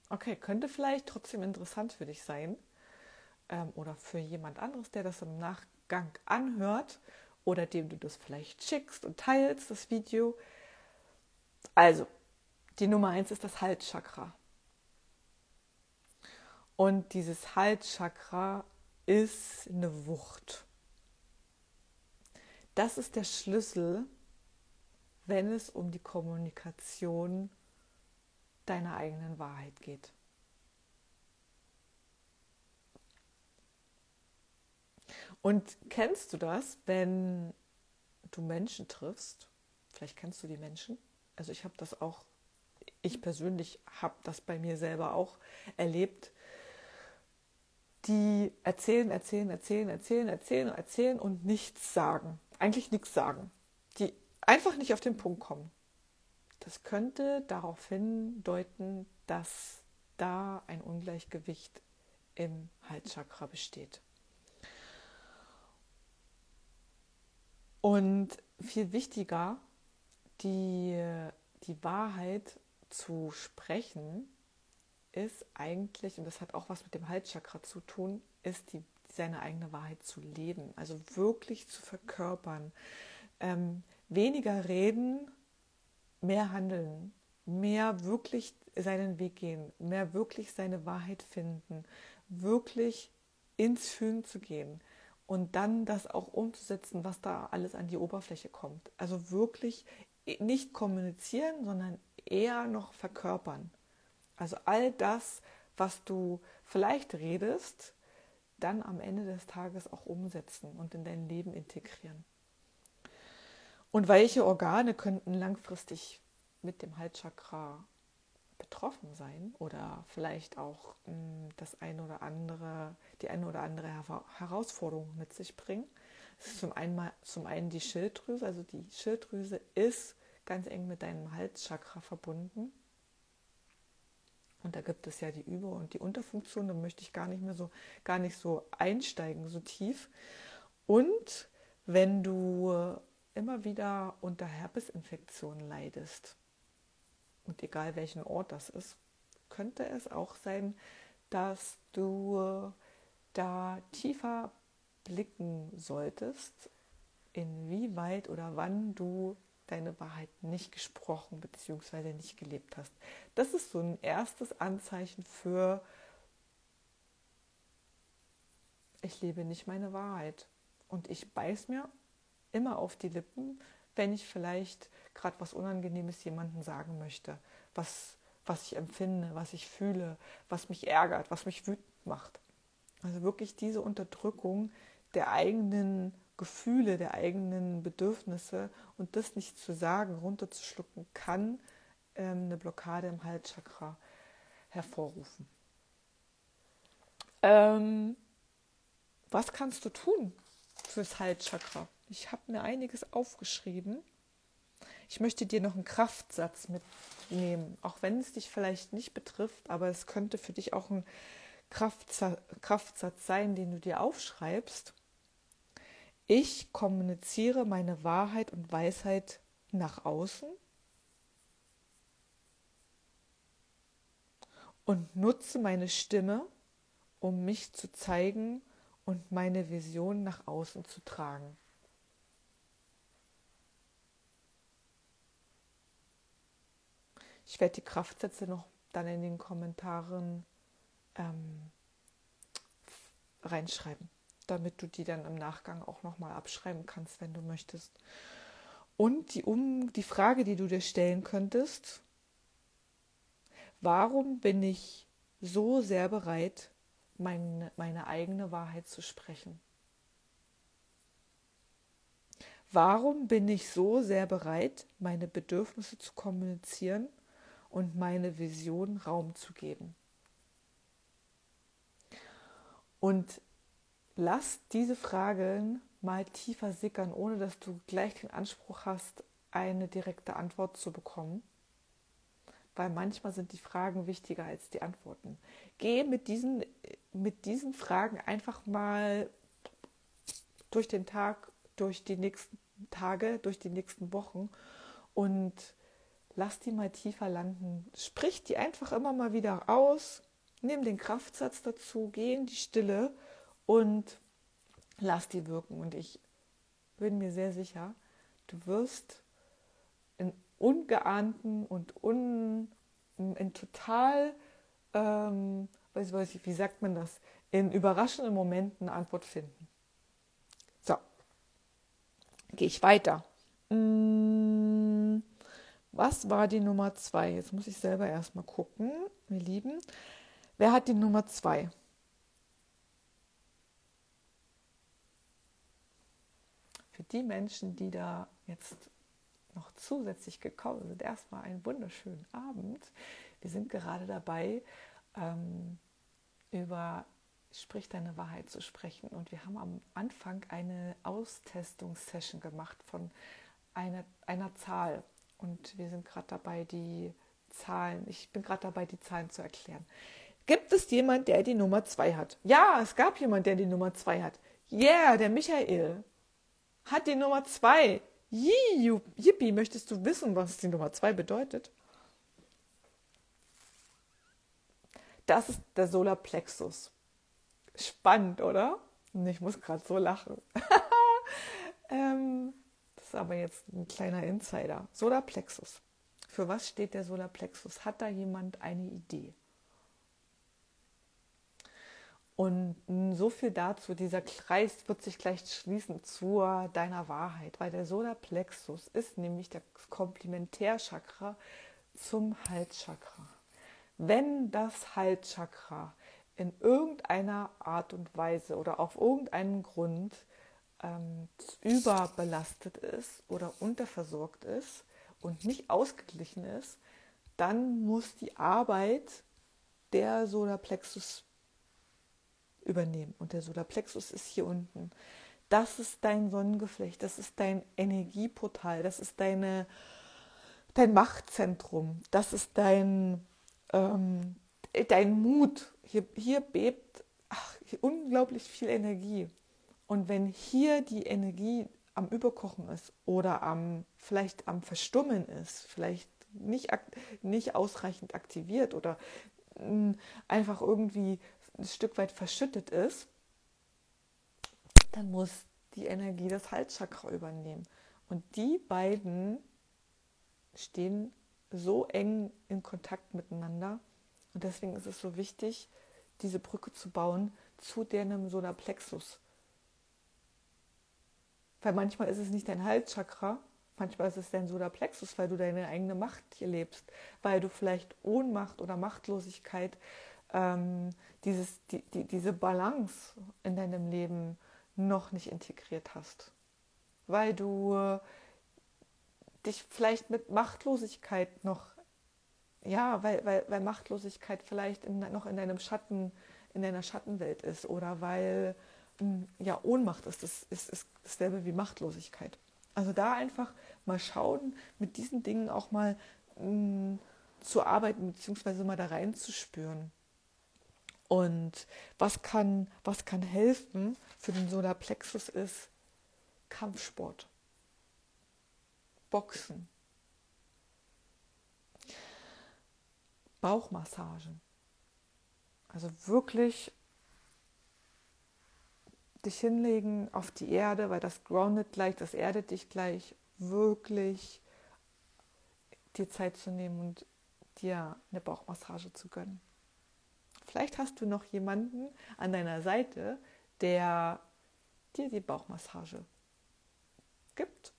Okay, könnte vielleicht trotzdem interessant für dich sein ähm, oder für jemand anderes, der das im Nachgang anhört oder dem du das vielleicht schickst und teilst, das Video. Also, die Nummer 1 ist das Halschakra. Und dieses Halschakra ist eine Wucht. Das ist der Schlüssel, wenn es um die Kommunikation deiner eigenen Wahrheit geht. Und kennst du das, wenn du Menschen triffst? Vielleicht kennst du die Menschen. Also ich habe das auch, ich persönlich habe das bei mir selber auch erlebt, die erzählen, erzählen, erzählen, erzählen, erzählen, erzählen und nichts sagen eigentlich nichts sagen, die einfach nicht auf den Punkt kommen. Das könnte darauf hindeuten, dass da ein Ungleichgewicht im Halschakra besteht. Und viel wichtiger, die, die Wahrheit zu sprechen, ist eigentlich, und das hat auch was mit dem Halschakra zu tun, ist die seine eigene Wahrheit zu leben, also wirklich zu verkörpern. Ähm, weniger reden, mehr handeln, mehr wirklich seinen Weg gehen, mehr wirklich seine Wahrheit finden, wirklich ins Fühlen zu gehen und dann das auch umzusetzen, was da alles an die Oberfläche kommt. Also wirklich nicht kommunizieren, sondern eher noch verkörpern. Also all das, was du vielleicht redest, dann am Ende des Tages auch umsetzen und in dein Leben integrieren. Und welche Organe könnten langfristig mit dem Halschakra betroffen sein oder vielleicht auch mh, hm, das eine oder andere, die eine oder andere Herausforderung mit sich bringen? Das ist zum einen, zum einen die Schilddrüse, also die Schilddrüse ist ganz eng mit deinem Halschakra verbunden. Und da gibt es ja die Über- und die Unterfunktion, da möchte ich gar nicht mehr so, gar nicht so einsteigen, so tief. Und wenn du immer wieder unter Herpesinfektionen leidest, und egal welchen Ort das ist, könnte es auch sein, dass du da tiefer blicken solltest, inwieweit oder wann du deine Wahrheit nicht gesprochen bzw. nicht gelebt hast. Das ist so ein erstes Anzeichen für, ich lebe nicht meine Wahrheit. Und ich beiß mir immer auf die Lippen, wenn ich vielleicht gerade was Unangenehmes jemandem sagen möchte, was, was ich empfinde, was ich fühle, was mich ärgert, was mich wütend macht. Also wirklich diese Unterdrückung der eigenen Gefühle, der eigenen Bedürfnisse und das nicht zu sagen, runterzuschlucken, kann ähm, eine Blockade im Halschakra hervorrufen. Ähm, was kannst du tun fürs Halschakra? Ich habe mir einiges aufgeschrieben. Ich möchte dir noch einen Kraftsatz mitnehmen, auch wenn es dich vielleicht nicht betrifft, aber es könnte für dich auch ein Kraftsatz sein, den du dir aufschreibst. Ich kommuniziere meine Wahrheit und Weisheit nach außen und nutze meine Stimme, um mich zu zeigen und meine Vision nach außen zu tragen. Ich werde die Kraftsätze noch dann in den Kommentaren ähm, reinschreiben damit du die dann im Nachgang auch nochmal abschreiben kannst, wenn du möchtest. Und die, um, die Frage, die du dir stellen könntest, warum bin ich so sehr bereit, meine, meine eigene Wahrheit zu sprechen? Warum bin ich so sehr bereit, meine Bedürfnisse zu kommunizieren und meine Vision Raum zu geben? Und lass diese Fragen mal tiefer sickern, ohne dass du gleich den Anspruch hast, eine direkte Antwort zu bekommen. Weil manchmal sind die Fragen wichtiger als die Antworten. Geh mit diesen, mit diesen Fragen einfach mal durch den Tag, durch die nächsten Tage, durch die nächsten Wochen und lass die mal tiefer landen. Sprich die einfach immer mal wieder aus, nimm den Kraftsatz dazu, geh in die Stille und lass die wirken. Und ich bin mir sehr sicher, du wirst in ungeahnten und un, in total, ähm, weiß, weiß wie sagt man das, in überraschenden Momenten eine Antwort finden. So, gehe ich weiter. Hm, was war die Nummer zwei? Jetzt muss ich selber erstmal gucken, ihr Lieben. Wer hat die Nummer zwei? Für die Menschen, die da jetzt noch zusätzlich gekommen sind, erstmal einen wunderschönen Abend. Wir sind gerade dabei, ähm, über Sprich deine Wahrheit zu sprechen. Und wir haben am Anfang eine Austestungssession gemacht von einer, einer Zahl. Und wir sind gerade dabei, die Zahlen, ich bin gerade dabei, die Zahlen zu erklären. Gibt es jemand, der die Nummer 2 hat? Ja, es gab jemand, der die Nummer 2 hat. Yeah, der Michael hat die Nummer 2. Yippie, möchtest du wissen, was die Nummer 2 bedeutet? Das ist der Solarplexus. Spannend, oder? Ich muss gerade so lachen. [LAUGHS] ähm, das ist aber jetzt ein kleiner Insider. Solarplexus. Für was steht der Solarplexus? Hat da jemand eine Idee? Und so viel dazu, dieser Kreis wird sich gleich schließen zu deiner Wahrheit, weil der Solarplexus ist nämlich das Komplementärchakra zum Halschakra. Wenn das Halschakra in irgendeiner Art und Weise oder auf irgendeinen Grund ähm, überbelastet ist oder unterversorgt ist und nicht ausgeglichen ist, dann muss die Arbeit der Solarplexus übernehmen. Und der Solarplexus ist hier unten. Das ist dein Sonnengeflecht, das ist dein Energieportal, das ist deine, dein Machtzentrum, das ist dein, ähm, dein Mut. Hier, hier bebt ach, hier unglaublich viel Energie. Und wenn hier die Energie am Überkochen ist oder am, vielleicht am Verstummen ist, vielleicht nicht, nicht ausreichend aktiviert oder mh, einfach irgendwie ein Stück weit verschüttet ist, dann muss die Energie das Halschakra übernehmen. Und die beiden stehen so eng in Kontakt miteinander. Und deswegen ist es so wichtig, diese Brücke zu bauen zu deinem Solarplexus. Weil manchmal ist es nicht dein Halschakra, manchmal ist es dein Solarplexus, weil du deine eigene Macht hier lebst, weil du vielleicht Ohnmacht oder Machtlosigkeit ähm, dieses, die, die, diese Balance in deinem Leben noch nicht integriert hast. Weil du äh, dich vielleicht mit Machtlosigkeit noch, ja, weil, weil, weil Machtlosigkeit vielleicht in, noch in deinem Schatten, in deiner Schattenwelt ist oder weil hm, ja, Ohnmacht ist, das ist, ist dasselbe wie Machtlosigkeit. Also da einfach mal schauen, mit diesen Dingen auch mal mh, hm, zu arbeiten, beziehungsweise mal da reinzuspüren. Und was kann, was kann helfen für den Solarplexus ist Kampfsport, Boxen, Bauchmassagen. Also wirklich dich hinlegen auf die Erde, weil das groundet gleich, das erdet dich gleich, wirklich dir Zeit zu nehmen und dir eine Bauchmassage zu gönnen. Vielleicht hast du noch jemanden an deiner Seite, der dir die Bauchmassage gibt.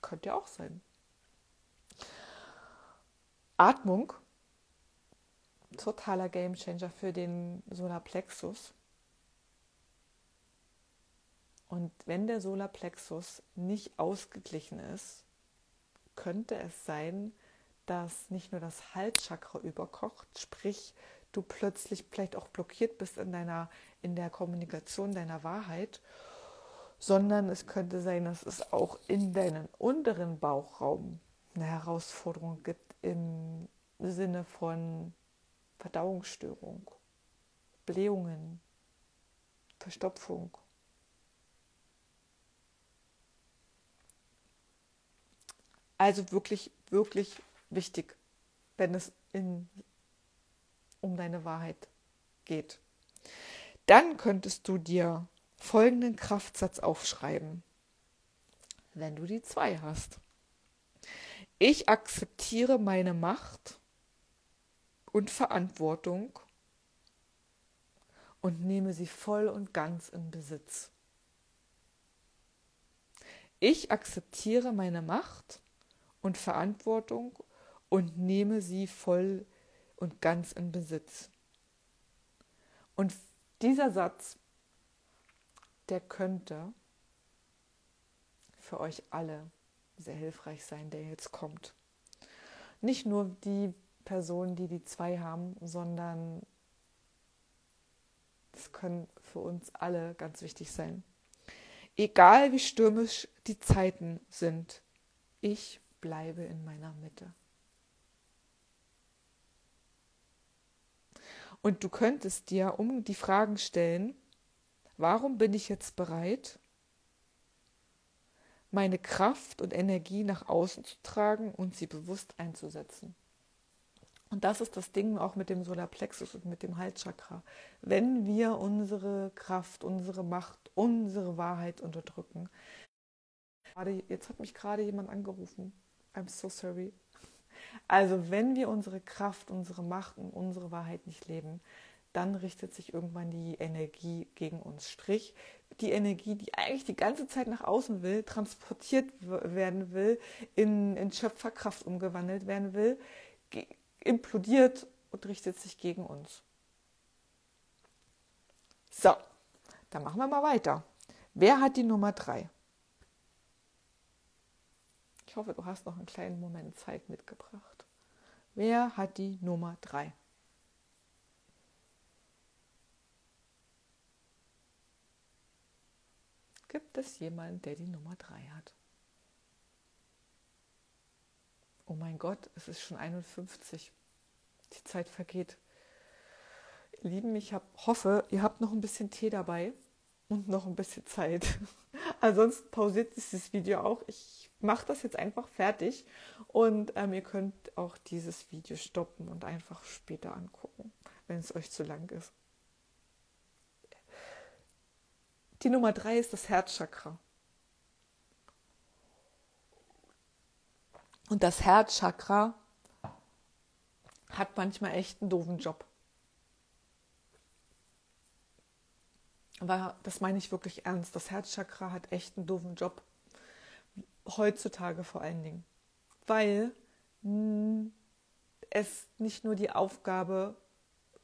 Könnte ja auch sein. Atmung, totaler Gamechanger für den Solarplexus. Und wenn der Solarplexus nicht ausgeglichen ist, könnte es sein, dass nicht nur das Halschakra überkocht, sprich du plötzlich vielleicht auch blockiert bist in deiner in der Kommunikation deiner Wahrheit, sondern es könnte sein, dass es auch in deinem unteren Bauchraum eine Herausforderung gibt im Sinne von Verdauungsstörung, Blähungen, Verstopfung. Also wirklich, wirklich wichtig, wenn es in, um deine Wahrheit geht. Dann könntest du dir folgenden Kraftsatz aufschreiben, wenn du die zwei hast. Ich akzeptiere meine Macht und Verantwortung und nehme sie voll und ganz in Besitz. Ich akzeptiere meine Macht und Verantwortung und nehme sie voll und ganz in Besitz. Und dieser Satz, der könnte für euch alle sehr hilfreich sein, der jetzt kommt. Nicht nur die Personen, die die zwei haben, sondern es können für uns alle ganz wichtig sein. Egal wie stürmisch die Zeiten sind, ich bleibe in meiner Mitte. Und du könntest dir um die Fragen stellen, warum bin ich jetzt bereit, meine Kraft und Energie nach außen zu tragen und sie bewusst einzusetzen? Und das ist das Ding auch mit dem Solarplexus und mit dem Halschakra. Wenn wir unsere Kraft, unsere Macht, unsere Wahrheit unterdrücken. Jetzt hat mich gerade jemand angerufen. I'm so sorry. Also wenn wir unsere Kraft, unsere Macht und unsere Wahrheit nicht leben, dann richtet sich irgendwann die Energie gegen uns. Strich, die Energie, die eigentlich die ganze Zeit nach außen will, transportiert werden will, in, in Schöpferkraft umgewandelt werden will, implodiert und richtet sich gegen uns. So, dann machen wir mal weiter. Wer hat die Nummer 3? Ich hoffe, du hast noch einen kleinen Moment Zeit mitgebracht. Wer hat die Nummer 3? Gibt es jemanden, der die Nummer 3 hat? Oh mein Gott, es ist schon 51. Die Zeit vergeht. Ihr Lieben, ich hab, hoffe, ihr habt noch ein bisschen Tee dabei und noch ein bisschen Zeit. [LAUGHS] Ansonsten pausiert dieses Video auch. Ich mache das jetzt einfach fertig und ähm, ihr könnt auch dieses Video stoppen und einfach später angucken, wenn es euch zu lang ist. Die Nummer drei ist das Herzchakra. Und das Herzchakra hat manchmal echt einen doofen Job. Aber das meine ich wirklich ernst. Das Herzchakra hat echt einen doofen Job. Heutzutage vor allen Dingen. Weil hm, es nicht nur die Aufgabe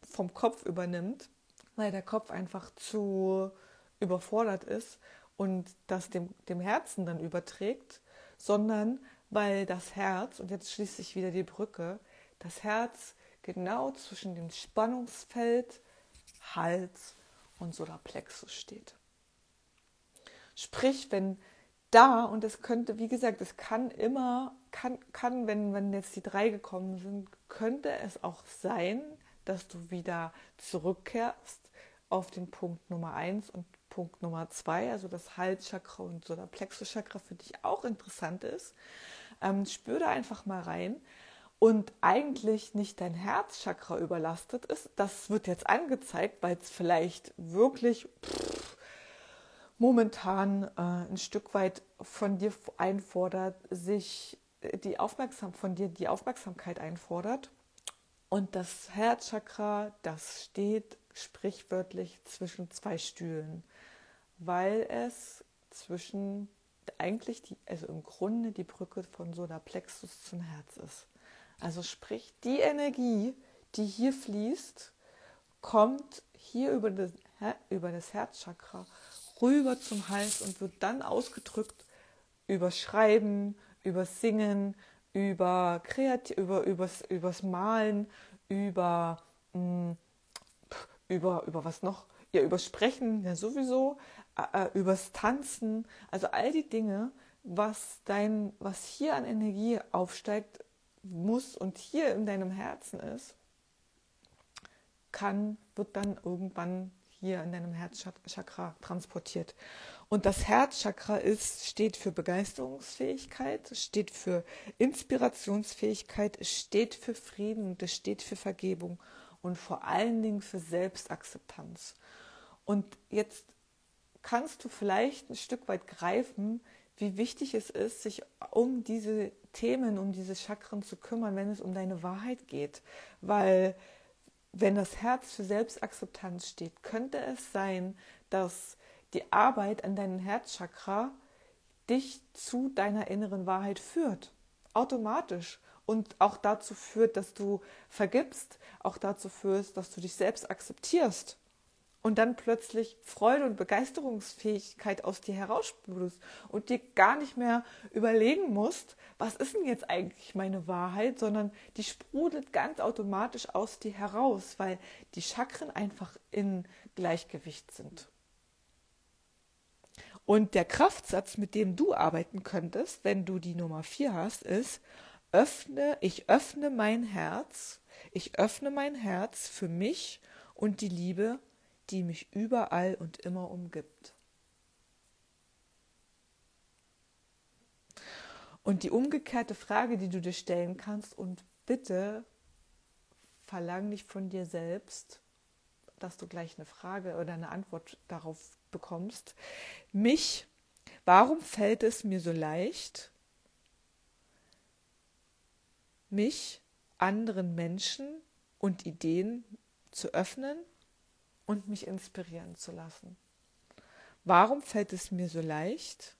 vom Kopf übernimmt, weil der Kopf einfach zu überfordert ist und das dem, dem Herzen dann überträgt, sondern weil das Herz, und jetzt schließt sich wieder die Brücke, das Herz genau zwischen dem Spannungsfeld Hals und Solarplexus steht. Sprich, wenn da, und es könnte, wie gesagt, es kann immer, kann, kann, wenn, wenn jetzt die drei gekommen sind, könnte es auch sein, dass du wieder zurückkehrst auf den Punkt Nummer eins und Punkt Nummer zwei, also das Halschakra und Solarplexus-Chakra für dich auch interessant ist. Ähm, spür da einfach mal rein und eigentlich nicht dein Herzchakra überlastet ist. Das wird jetzt angezeigt, weil es vielleicht wirklich pff, momentan äh, ein Stück weit von dir einfordert, sich die Aufmerksam von dir die Aufmerksamkeit einfordert. Und das Herzchakra, das steht sprichwörtlich zwischen zwei Stühlen, weil es zwischen eigentlich die, also im Grunde die Brücke von Solarplexus zum Herz ist. Also sprich, die Energie, die hier fließt, kommt hier über das, über das Herzchakra rüber zum Hals und wird dann ausgedrückt über Schreiben, über Singen, über Kreativ, über übers, übers Malen, über mh, hm, über über was noch? Ja, über Sprechen, ja sowieso, äh, übers Tanzen, also all die Dinge, was dein, was hier an Energie aufsteigt, muss und hier in deinem Herzen ist, kann, wird dann irgendwann hier in deinem Herzchakra transportiert. Und das Herzchakra ist, steht für Begeisterungsfähigkeit, steht für Inspirationsfähigkeit, steht für Frieden es steht für Vergebung und vor allen Dingen für Selbstakzeptanz. Und jetzt kannst du vielleicht ein Stück weit greifen, wie wichtig es ist, sich um diese Themen, um diese Chakren zu kümmern, wenn es um deine Wahrheit geht. Weil wenn das Herz für Selbstakzeptanz steht, könnte es sein, dass die Arbeit an deinem Herzchakra dich zu deiner inneren Wahrheit führt. Automatisch. Und auch dazu führt, dass du vergibst, auch dazu führt, dass du dich selbst akzeptierst und dann plötzlich Freude und Begeisterungsfähigkeit aus dir heraussprudelst und dir gar nicht mehr überlegen musst, was ist denn jetzt eigentlich meine Wahrheit, sondern die sprudelt ganz automatisch aus dir heraus, weil die Chakren einfach in Gleichgewicht sind. Und der Kraftsatz, mit dem du arbeiten könntest, wenn du die Nummer 4 hast, ist, öffne, ich öffne mein Herz, ich öffne mein Herz für mich und die Liebe die mich überall und immer umgibt. Und die umgekehrte Frage, die du dir stellen kannst, und bitte verlang nicht von dir selbst, dass du gleich eine Frage oder eine Antwort darauf bekommst. Mich, warum fällt es mir so leicht, mich anderen Menschen und Ideen zu öffnen und mich inspirieren zu lassen. Warum fällt es mir so leicht,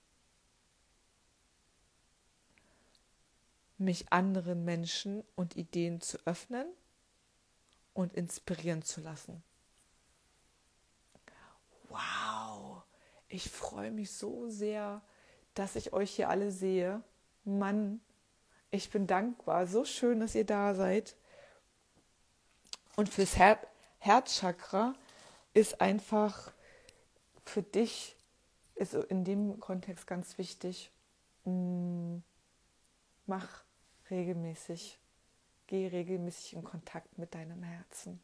mich anderen Menschen und Ideen zu öffnen und inspirieren zu lassen? Wow, ich freue mich so sehr, dass ich euch hier alle sehe. Mann, ich bin dankbar. So schön, dass ihr da seid. Und fürs Her Herzchakra ist einfach für dich, ist in dem Kontext ganz wichtig, mm, mach regelmäßig, geh regelmäßig in Kontakt mit deinem Herzen.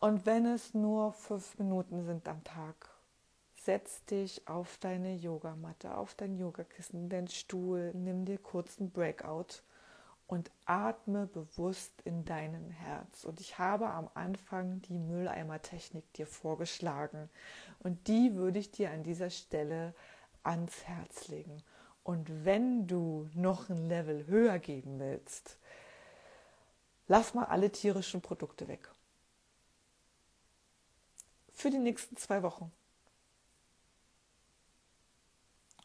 Und wenn es nur fünf Minuten sind am Tag, setz dich auf deine Yogamatte, auf dein Yogakissen, deinen Stuhl, nimm dir kurz einen Breakout und atme bewusst in deinem Herz. Und ich habe am Anfang die Mülleimer-Technik dir vorgeschlagen und die würde ich dir an dieser Stelle ans Herz legen. Und wenn du noch ein Level höher geben willst, lass mal alle tierischen Produkte weg. Für die nächsten zwei Wochen.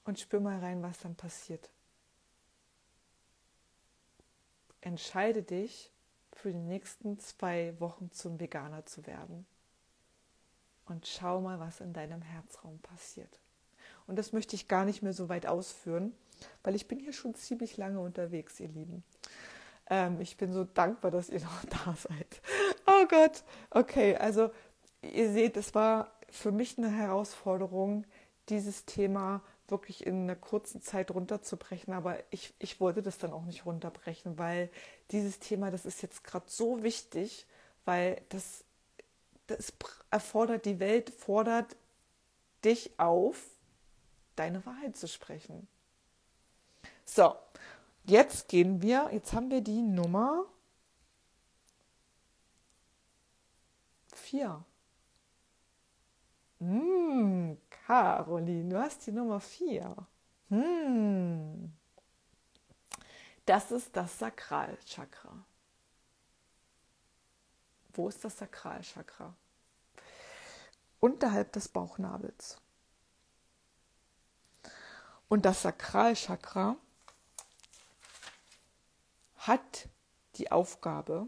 Und spür mal rein, was dann passiert entscheide dich für die nächsten zwei Wochen zum Veganer zu werden. Und schau mal, was in deinem Herzraum passiert. Und das möchte ich gar nicht mehr so weit ausführen, weil ich bin hier schon ziemlich lange unterwegs, ihr Lieben. Ähm, ich bin so dankbar, dass ihr [LAUGHS] noch da seid. Oh Gott. Okay, also ihr seht, es war für mich eine Herausforderung, dieses Thema wirklich in einer kurzen Zeit runterzubrechen. Aber ich, ich wollte das dann auch nicht runterbrechen, weil dieses Thema, das ist jetzt gerade so wichtig, weil das, das erfordert, die Welt fordert dich auf, deine Wahrheit zu sprechen. So, jetzt gehen wir, jetzt haben wir die Nummer 4. Mmh, Caroline, du hast die Nummer 4. Hm. Das ist das Sakralchakra. Wo ist das Sakralchakra? Unterhalb des Bauchnabels. Und das Sakralchakra hat die Aufgabe,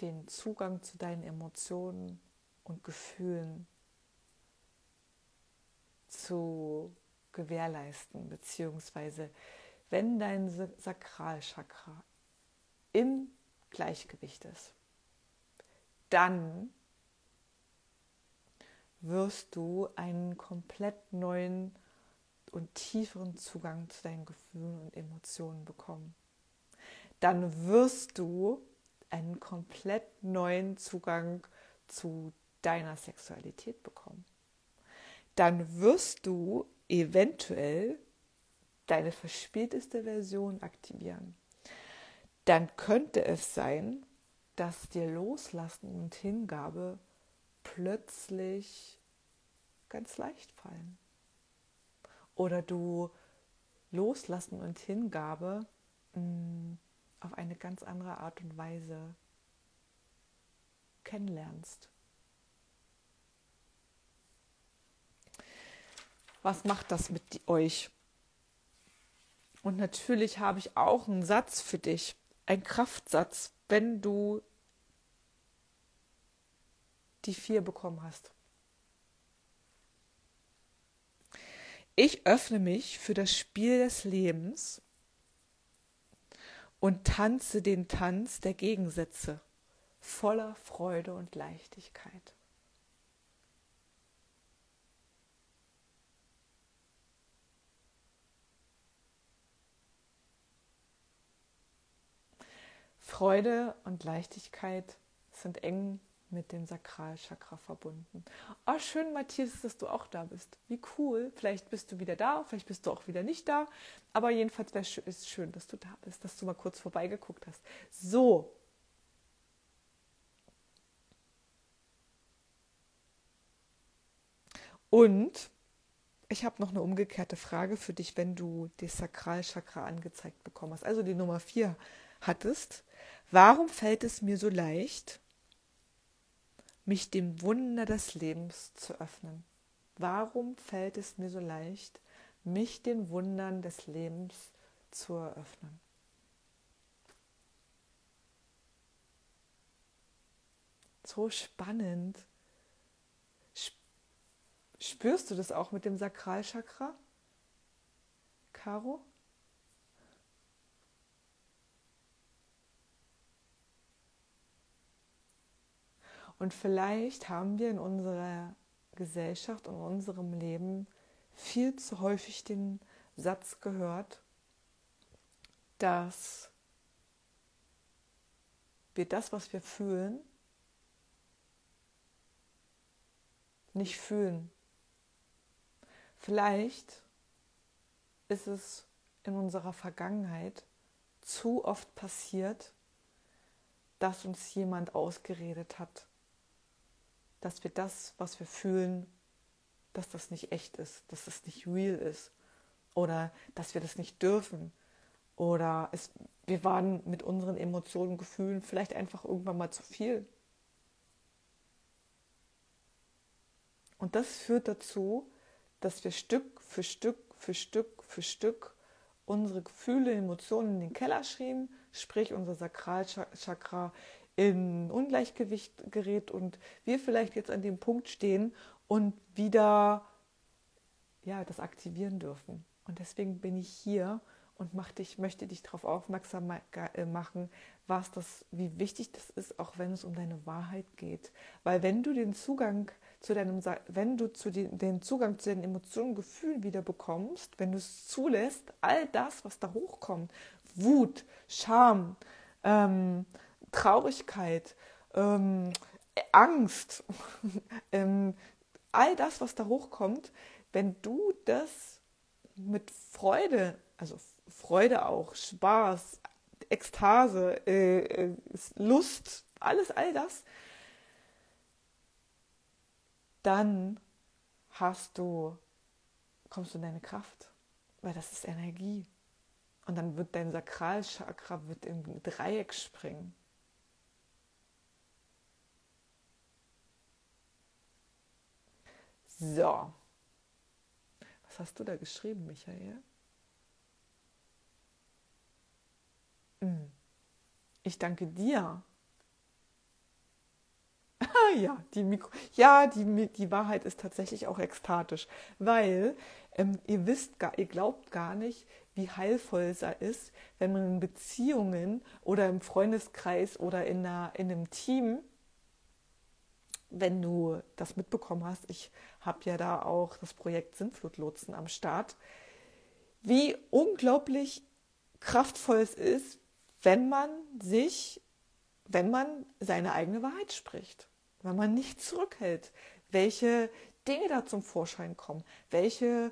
den Zugang zu deinen Emotionen und Gefühlen zu gewährleisten, beziehungsweise wenn dein Sakralchakra im Gleichgewicht ist, dann wirst du einen komplett neuen und tieferen Zugang zu deinen Gefühlen und Emotionen bekommen. Dann wirst du einen komplett neuen Zugang zu deiner Sexualität bekommen. Dann wirst du eventuell deine verspielteste Version aktivieren. Dann könnte es sein, dass dir Loslassen und Hingabe plötzlich ganz leicht fallen. Oder du Loslassen und Hingabe mh, mm, auf eine ganz andere Art und Weise kennenlernst. Was macht das mit euch? Und natürlich habe ich auch einen Satz für dich, einen Kraftsatz, wenn du die vier bekommen hast. Ich öffne mich für das Spiel des Lebens und tanze den Tanz der Gegensätze voller Freude und Leichtigkeit. Freude und Leichtigkeit sind eng mit dem Sakralchakra verbunden. Oh, schön, Matthias, dass du auch da bist. Wie cool. Vielleicht bist du wieder da, vielleicht bist du auch wieder nicht da. Aber jedenfalls ist es schön, dass du da bist, dass du mal kurz vorbeigeguckt hast. So. Und ich habe noch eine umgekehrte Frage für dich, wenn du das Sakralchakra angezeigt bekommen hast, also die Nummer 4 hattest. Warum fällt es mir so leicht, mich dem Wunder des Lebens zu öffnen. Warum fällt es mir so leicht, mich den Wundern des Lebens zu eröffnen? So spannend. Spürst du das auch mit dem Sakralchakra, Caro? Und vielleicht haben wir in unserer Gesellschaft und unserem Leben viel zu häufig den Satz gehört, dass wir das, was wir fühlen, nicht fühlen. Vielleicht ist es in unserer Vergangenheit zu oft passiert, dass uns jemand ausgeredet hat, dass wir das, was wir fühlen, dass das nicht echt ist, dass das nicht real ist oder dass wir das nicht dürfen oder es, wir waren mit unseren Emotionen und Gefühlen vielleicht einfach irgendwann mal zu viel. Und das führt dazu, dass wir Stück für Stück für Stück für Stück unsere Gefühle, Emotionen in den Keller schrieben, sprich unser Sakralchakra in Ungleichgewicht gerät und wir vielleicht jetzt an dem Punkt stehen und wieder ja, das aktivieren dürfen. Und deswegen bin ich hier und mach dich, möchte dich darauf aufmerksam äh, machen, was das, wie wichtig das ist, auch wenn es um deine Wahrheit geht. Weil wenn du den Zugang zu deinem, wenn du zu den, den Zugang zu deinen Emotionen, Gefühlen wieder bekommst, wenn du es zulässt, all das, was da hochkommt, Wut, Scham, ähm, Traurigkeit, ähm, Angst, [LAUGHS] ähm, all das, was da hochkommt, wenn du das mit Freude, also Freude auch, Spaß, Ekstase, äh, äh, Lust, alles, all das, dann hast du, kommst du in deine Kraft, weil das ist Energie. Und dann wird dein Sakralchakra wird im Dreieck springen. So. Was hast du da geschrieben, Michael? Hm. Ich danke dir. ja, die Mikro ja, die, die Wahrheit ist tatsächlich auch ekstatisch, weil ähm, ihr wisst gar, ihr glaubt gar nicht, wie heilvoll es ist, wenn man in Beziehungen oder im Freundeskreis oder in, einer, in einem Team, wenn du das mitbekommen hast, ich habe ja da auch das Projekt Sinnflutlotsen am Start, wie unglaublich kraftvoll es ist, wenn man sich, wenn man seine eigene Wahrheit spricht, wenn man nicht zurückhält, welche Dinge da zum Vorschein kommen, welche,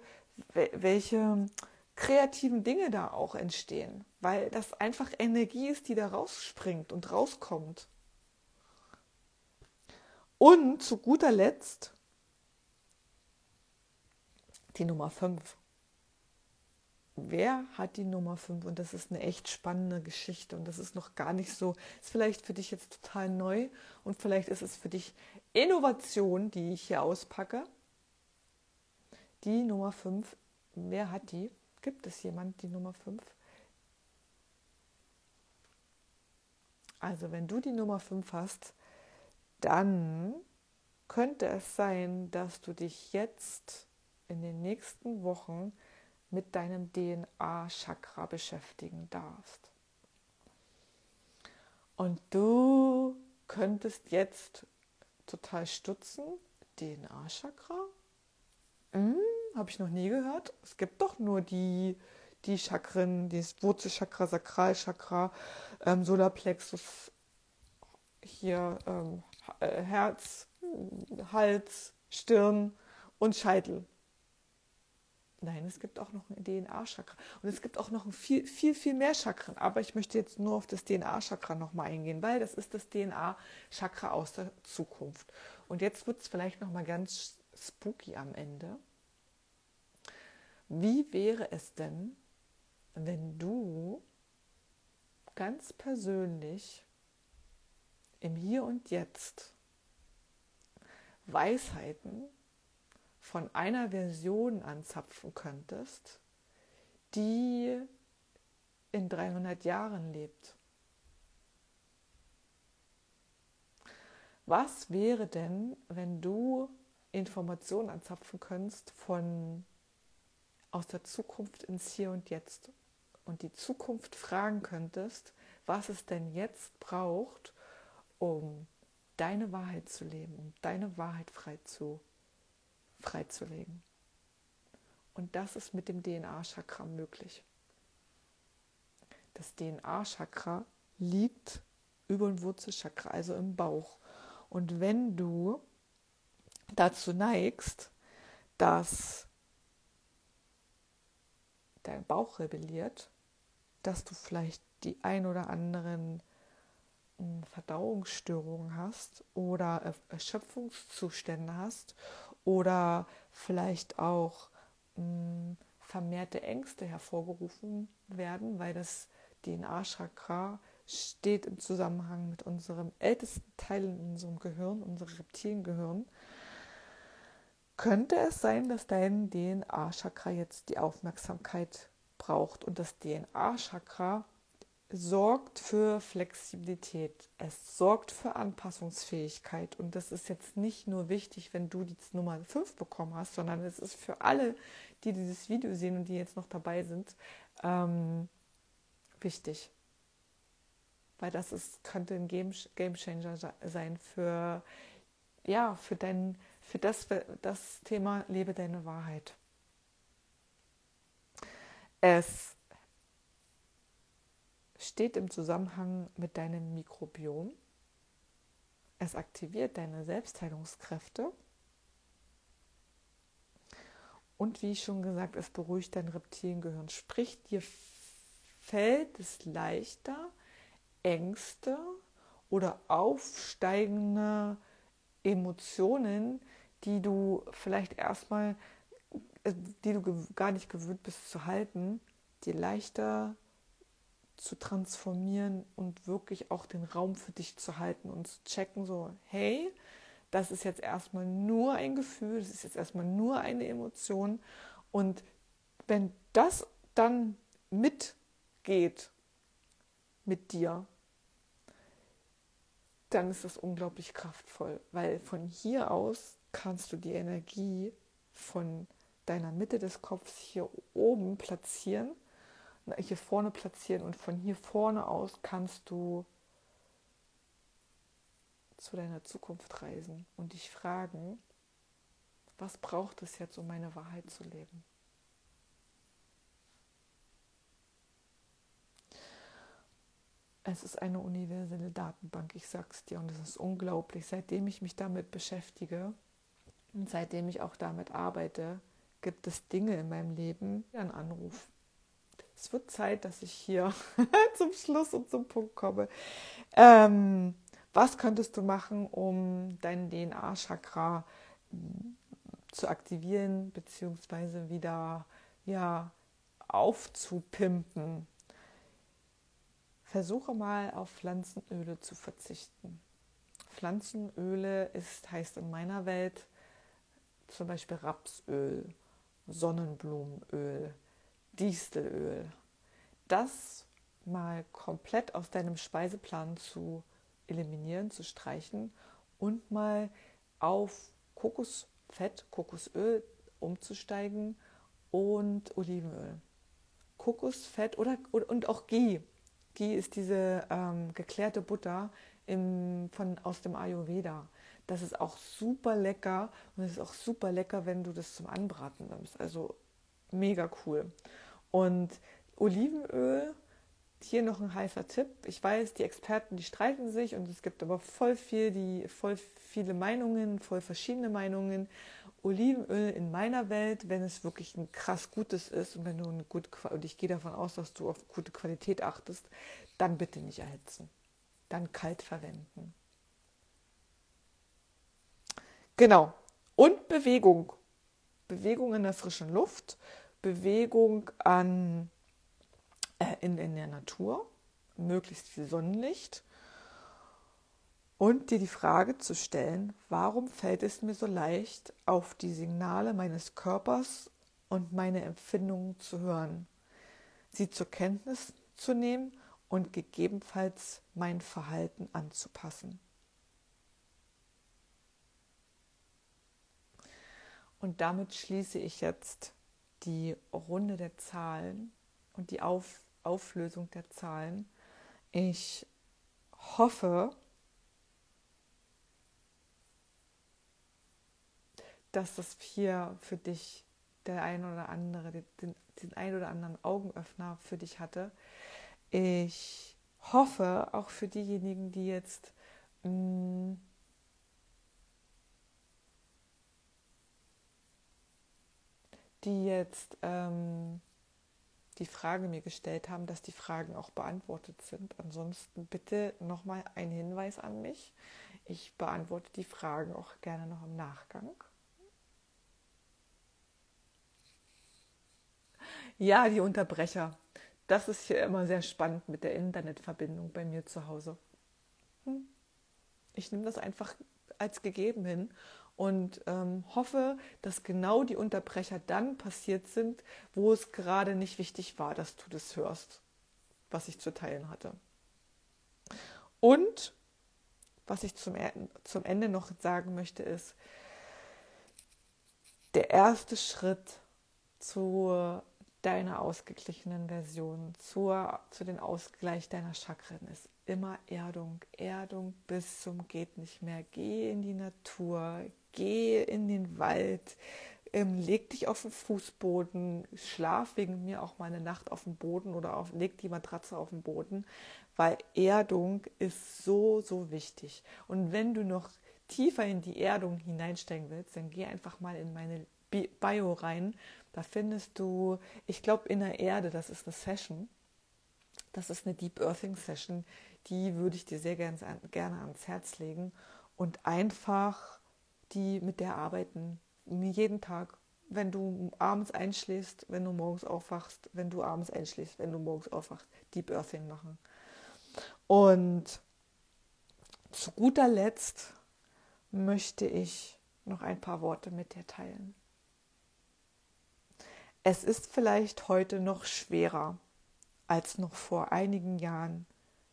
welche kreativen Dinge da auch entstehen, weil das einfach Energie ist, die da rausspringt und rauskommt. Und zu guter Letzt die Nummer 5. Wer hat die Nummer 5? Und das ist eine echt spannende Geschichte und das ist noch gar nicht so, ist vielleicht für dich jetzt total neu und vielleicht ist es für dich Innovation, die ich hier auspacke. Die Nummer 5, wer hat die? Gibt es jemand, die Nummer 5? Also wenn du die Nummer 5 hast, dann könnte es sein, dass du dich jetzt in den nächsten Wochen mit deinem DNA-Chakra beschäftigen darfst. Und du könntest jetzt total stutzen, DNA-Chakra? Hm, habe ich noch nie gehört. Es gibt doch nur die, die Chakren, das Wurzelchakra, Sakralchakra, ähm, Solarplexus, hier ähm, äh, Herz, Hals, Stirn und Scheitel. Nein, es gibt auch noch ein DNA-Chakra. Und es gibt auch noch viel, viel, viel mehr Chakren. Aber ich möchte jetzt nur auf das DNA-Chakra nochmal eingehen, weil das ist das DNA-Chakra aus der Zukunft. Und jetzt wird es vielleicht nochmal ganz spooky am Ende. Wie wäre es denn, wenn du ganz persönlich im Hier und Jetzt Weisheiten von einer Version anzapfen könntest, die in 300 Jahren lebt? Was wäre denn, wenn du Informationen anzapfen könntest von aus der Zukunft ins Hier und Jetzt und die Zukunft fragen könntest, was es denn jetzt braucht, um deine Wahrheit zu leben, um deine Wahrheit frei zu, freizulegen. Und das ist mit dem DNA-Chakra möglich. Das DNA-Chakra liegt über dem Wurzelchakra, also im Bauch. Und wenn du dazu neigst, dass dein Bauch rebelliert, dass du vielleicht die ein oder anderen Verdauungsstörungen hast oder Erschöpfungszustände hast oder vielleicht auch hm, vermehrte Ängste hervorgerufen werden, weil das DNA-Chakra steht im Zusammenhang mit unserem ältesten Teil in unserem Gehirn, unserem Reptiliengehirn könnte es sein, dass dein DNA-Chakra jetzt die Aufmerksamkeit braucht. Und das DNA-Chakra sorgt für Flexibilität. Es sorgt für Anpassungsfähigkeit. Und das ist jetzt nicht nur wichtig, wenn du die Nummer 5 bekommen hast, sondern es ist für alle, die dieses Video sehen und die jetzt noch dabei sind, ähm, wichtig. Weil das ist, könnte ein Game, Game Changer sein für, ja, für deinen für das, das Thema Lebe deine Wahrheit. Es steht im Zusammenhang mit deinem Mikrobiom. Es aktiviert deine Selbstheilungskräfte. Und wie schon gesagt, es beruhigt dein Reptiliengehirn. Sprich, dir fällt es leichter, Ängste oder aufsteigende Emotionen die du vielleicht erstmal, äh, die du gar nicht gewöhnt bist zu halten, dir leichter zu transformieren und wirklich auch den Raum für dich zu halten und zu checken, so, hey, das ist jetzt erstmal nur ein Gefühl, das ist jetzt erstmal nur eine Emotion. Und wenn das dann mitgeht mit dir, dann ist das unglaublich kraftvoll, weil von hier aus kannst du die Energie von deiner Mitte des Kopfs hier oben platzieren, hier vorne platzieren und von hier vorne aus kannst du zu deiner Zukunft reisen und dich fragen, was braucht es jetzt, um meine Wahrheit zu leben? Es ist eine universelle Datenbank, ich sag's dir, und es ist unglaublich. Seitdem ich mich damit beschäftige und seitdem ich auch damit arbeite, gibt es Dinge in meinem Leben, ein Anruf. Es wird Zeit, dass ich hier [LAUGHS] zum Schluss und zum Punkt komme. Ähm, was könntest du machen, um dein DNA-Chakra zu aktivieren bzw. wieder ja, aufzupimpen? Versuche mal auf Pflanzenöle zu verzichten. Pflanzenöle ist, heißt in meiner Welt zum Beispiel Rapsöl, Sonnenblumenöl, Distelöl. Das mal komplett aus deinem Speiseplan zu eliminieren, zu streichen und mal auf Kokosfett, Kokosöl umzusteigen und Olivenöl. Kokosfett oder, und auch Ghee. Ghee ist diese ähm, geklärte Butter im, von, aus dem Ayurveda. Das ist auch super lecker und es ist auch super lecker, wenn du das zum Anbraten nimmst. Also mega cool. Und Olivenöl hier noch ein heißer Tipp. Ich weiß, die Experten, die streiten sich und es gibt aber voll viel, die voll viele Meinungen, voll verschiedene Meinungen. Olivenöl in meiner Welt, wenn es wirklich ein krass gutes ist und wenn du eine gute und ich gehe davon aus, dass du auf gute Qualität achtest, dann bitte nicht erhitzen. Dann kalt verwenden. Genau. Und Bewegung. Bewegung in der frischen Luft, Bewegung an äh, in, in der Natur, möglichst viel Sonnenlicht und dir die Frage zu stellen, warum fällt es mir so leicht, auf die Signale meines Körpers und meine Empfindungen zu hören, sie zur Kenntnis zu nehmen und gegebenenfalls mein Verhalten anzupassen. Und damit schließe ich jetzt die Runde der Zahlen und die Auf Auflösung der Zahlen. Ich hoffe, dass das hier für dich der ein oder andere, den, den ein oder anderen Augenöffner für dich hatte. Ich hoffe auch für diejenigen, die jetzt mh, die jetzt ähm, die Frage mir gestellt haben, dass die Fragen auch beantwortet sind. Ansonsten bitte nochmal ein Hinweis an mich. Ich beantworte die Fragen auch gerne noch im Nachgang. Ja, die Unterbrecher. Das ist hier immer sehr spannend mit der Internetverbindung bei mir zu Hause. Hm. Ich nehme das einfach als gegeben hin und ähm, hoffe, dass genau die Unterbrecher dann passiert sind, wo es gerade nicht wichtig war, dass du das hörst, was ich zu teilen hatte. Und was ich zum, zum Ende noch sagen möchte, ist, der erste Schritt zu deiner ausgeglichenen Version, zur, zu den Ausgleich deiner Chakren ist immer Erdung. Erdung bis zum geht nicht mehr. Geh in die Natur, geh in den Wald, ähm, leg dich auf den Fußboden, schlaf wegen mir auch mal eine Nacht auf dem Boden oder auf, leg die Matratze auf den Boden, weil Erdung ist so, so wichtig. Und wenn du noch tiefer in die Erdung hineinsteigen willst, dann geh einfach mal in meine Bio rein. Da findest du, ich glaube, in der Erde, das ist eine Session. Das ist eine Deep Earthing Session. Die würde ich dir sehr gerne, gerne ans Herz legen und einfach die mit der arbeiten. Jeden Tag. Wenn du abends einschläfst, wenn du morgens aufwachst, wenn du abends einschläfst, wenn du morgens aufwachst, Deep Earthing machen. Und zu guter Letzt möchte ich noch ein paar Worte mit dir teilen. Es ist vielleicht heute noch schwerer als noch vor einigen Jahren,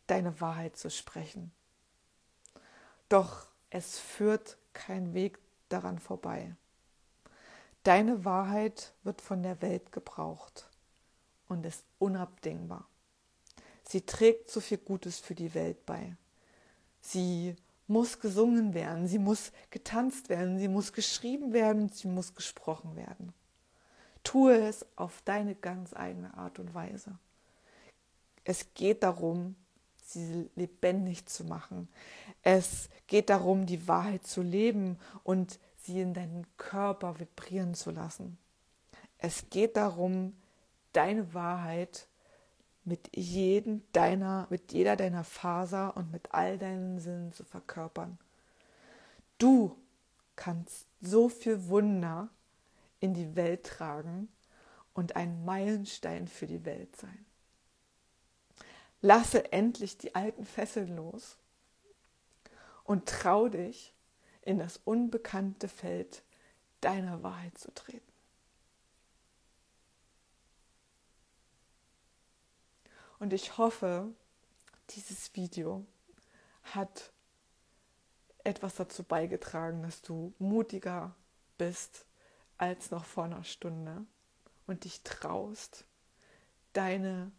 deine Wahrheit zu sprechen. Doch es führt kein Weg daran vorbei. Deine Wahrheit wird von der Welt gebraucht und ist unabdingbar. Sie trägt so viel Gutes für die Welt bei. Sie muss gesungen werden, sie muss getanzt werden, sie muss geschrieben werden, sie muss gesprochen werden. Tue es auf deine ganz eigene Art und Weise. Es geht darum, sie lebendig zu machen. Es geht darum, die Wahrheit zu leben und sie in deinen Körper vibrieren zu lassen. Es geht darum, deine Wahrheit mit jedem deiner, mit jeder deiner Faser und mit all deinen Sinnen zu verkörpern. Du kannst so viel Wunder in die Welt tragen und ein Meilenstein für die Welt sein. Lasse endlich die alten Fesseln los und trau dich, in das unbekannte Feld deiner Wahrheit zu treten. Und ich hoffe, dieses Video hat etwas dazu beigetragen, dass du mutiger bist als noch vor einer Stunde und dich traust, deine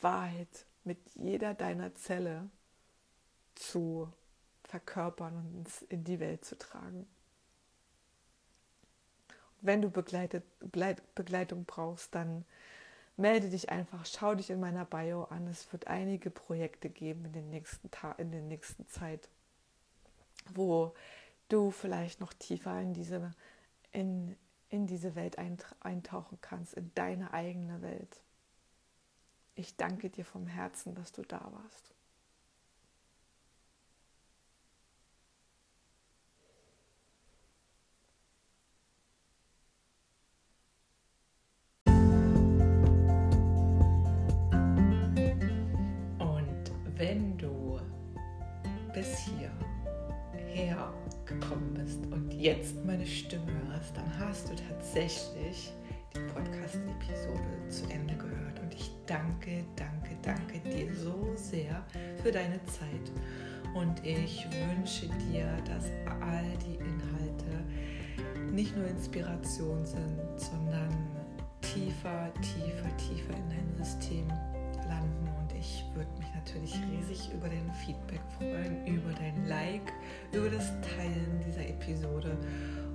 Wahrheit mit jeder deiner Zelle zu verkörpern und in die Welt zu tragen. Wenn du Begleitet, Begleitung brauchst, dann melde dich einfach, schau dich in meiner Bio an. Es wird einige Projekte geben in den nächsten Tagen, in der nächsten Zeit, wo du vielleicht noch tiefer in diese, in, in diese Welt eintauchen kannst, in deine eigene Welt. Ich danke dir vom Herzen, dass du da warst. wenn du bis hierher gekommen bist und jetzt meine Stimme hörst, dann hast du tatsächlich die Podcast-Episode zu Ende gehört. Und ich danke, danke, danke dir so sehr für deine Zeit. Und ich wünsche dir, dass all die Inhalte nicht nur Inspiration sind, sondern tiefer, tiefer, tiefer in dein System landen. Und ich würde mich natürlich riesig über dein Feedback freuen, über dein Like, über das Teilen dieser Episode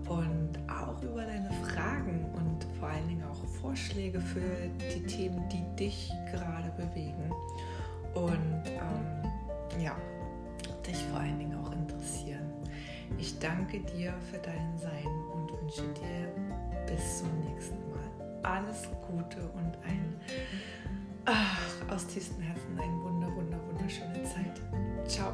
und auch über deine Fragen und vor allen Dingen auch Vorschläge für die Themen, die dich gerade bewegen und ähm, ja, dich vor allen Dingen auch interessieren. Ich danke dir für dein Sein und wünsche dir bis zum nächsten Mal alles Gute und ein ach, aus tiefstem Herzen eine wunder, wunder, wunderschöne Zeit. Ciao.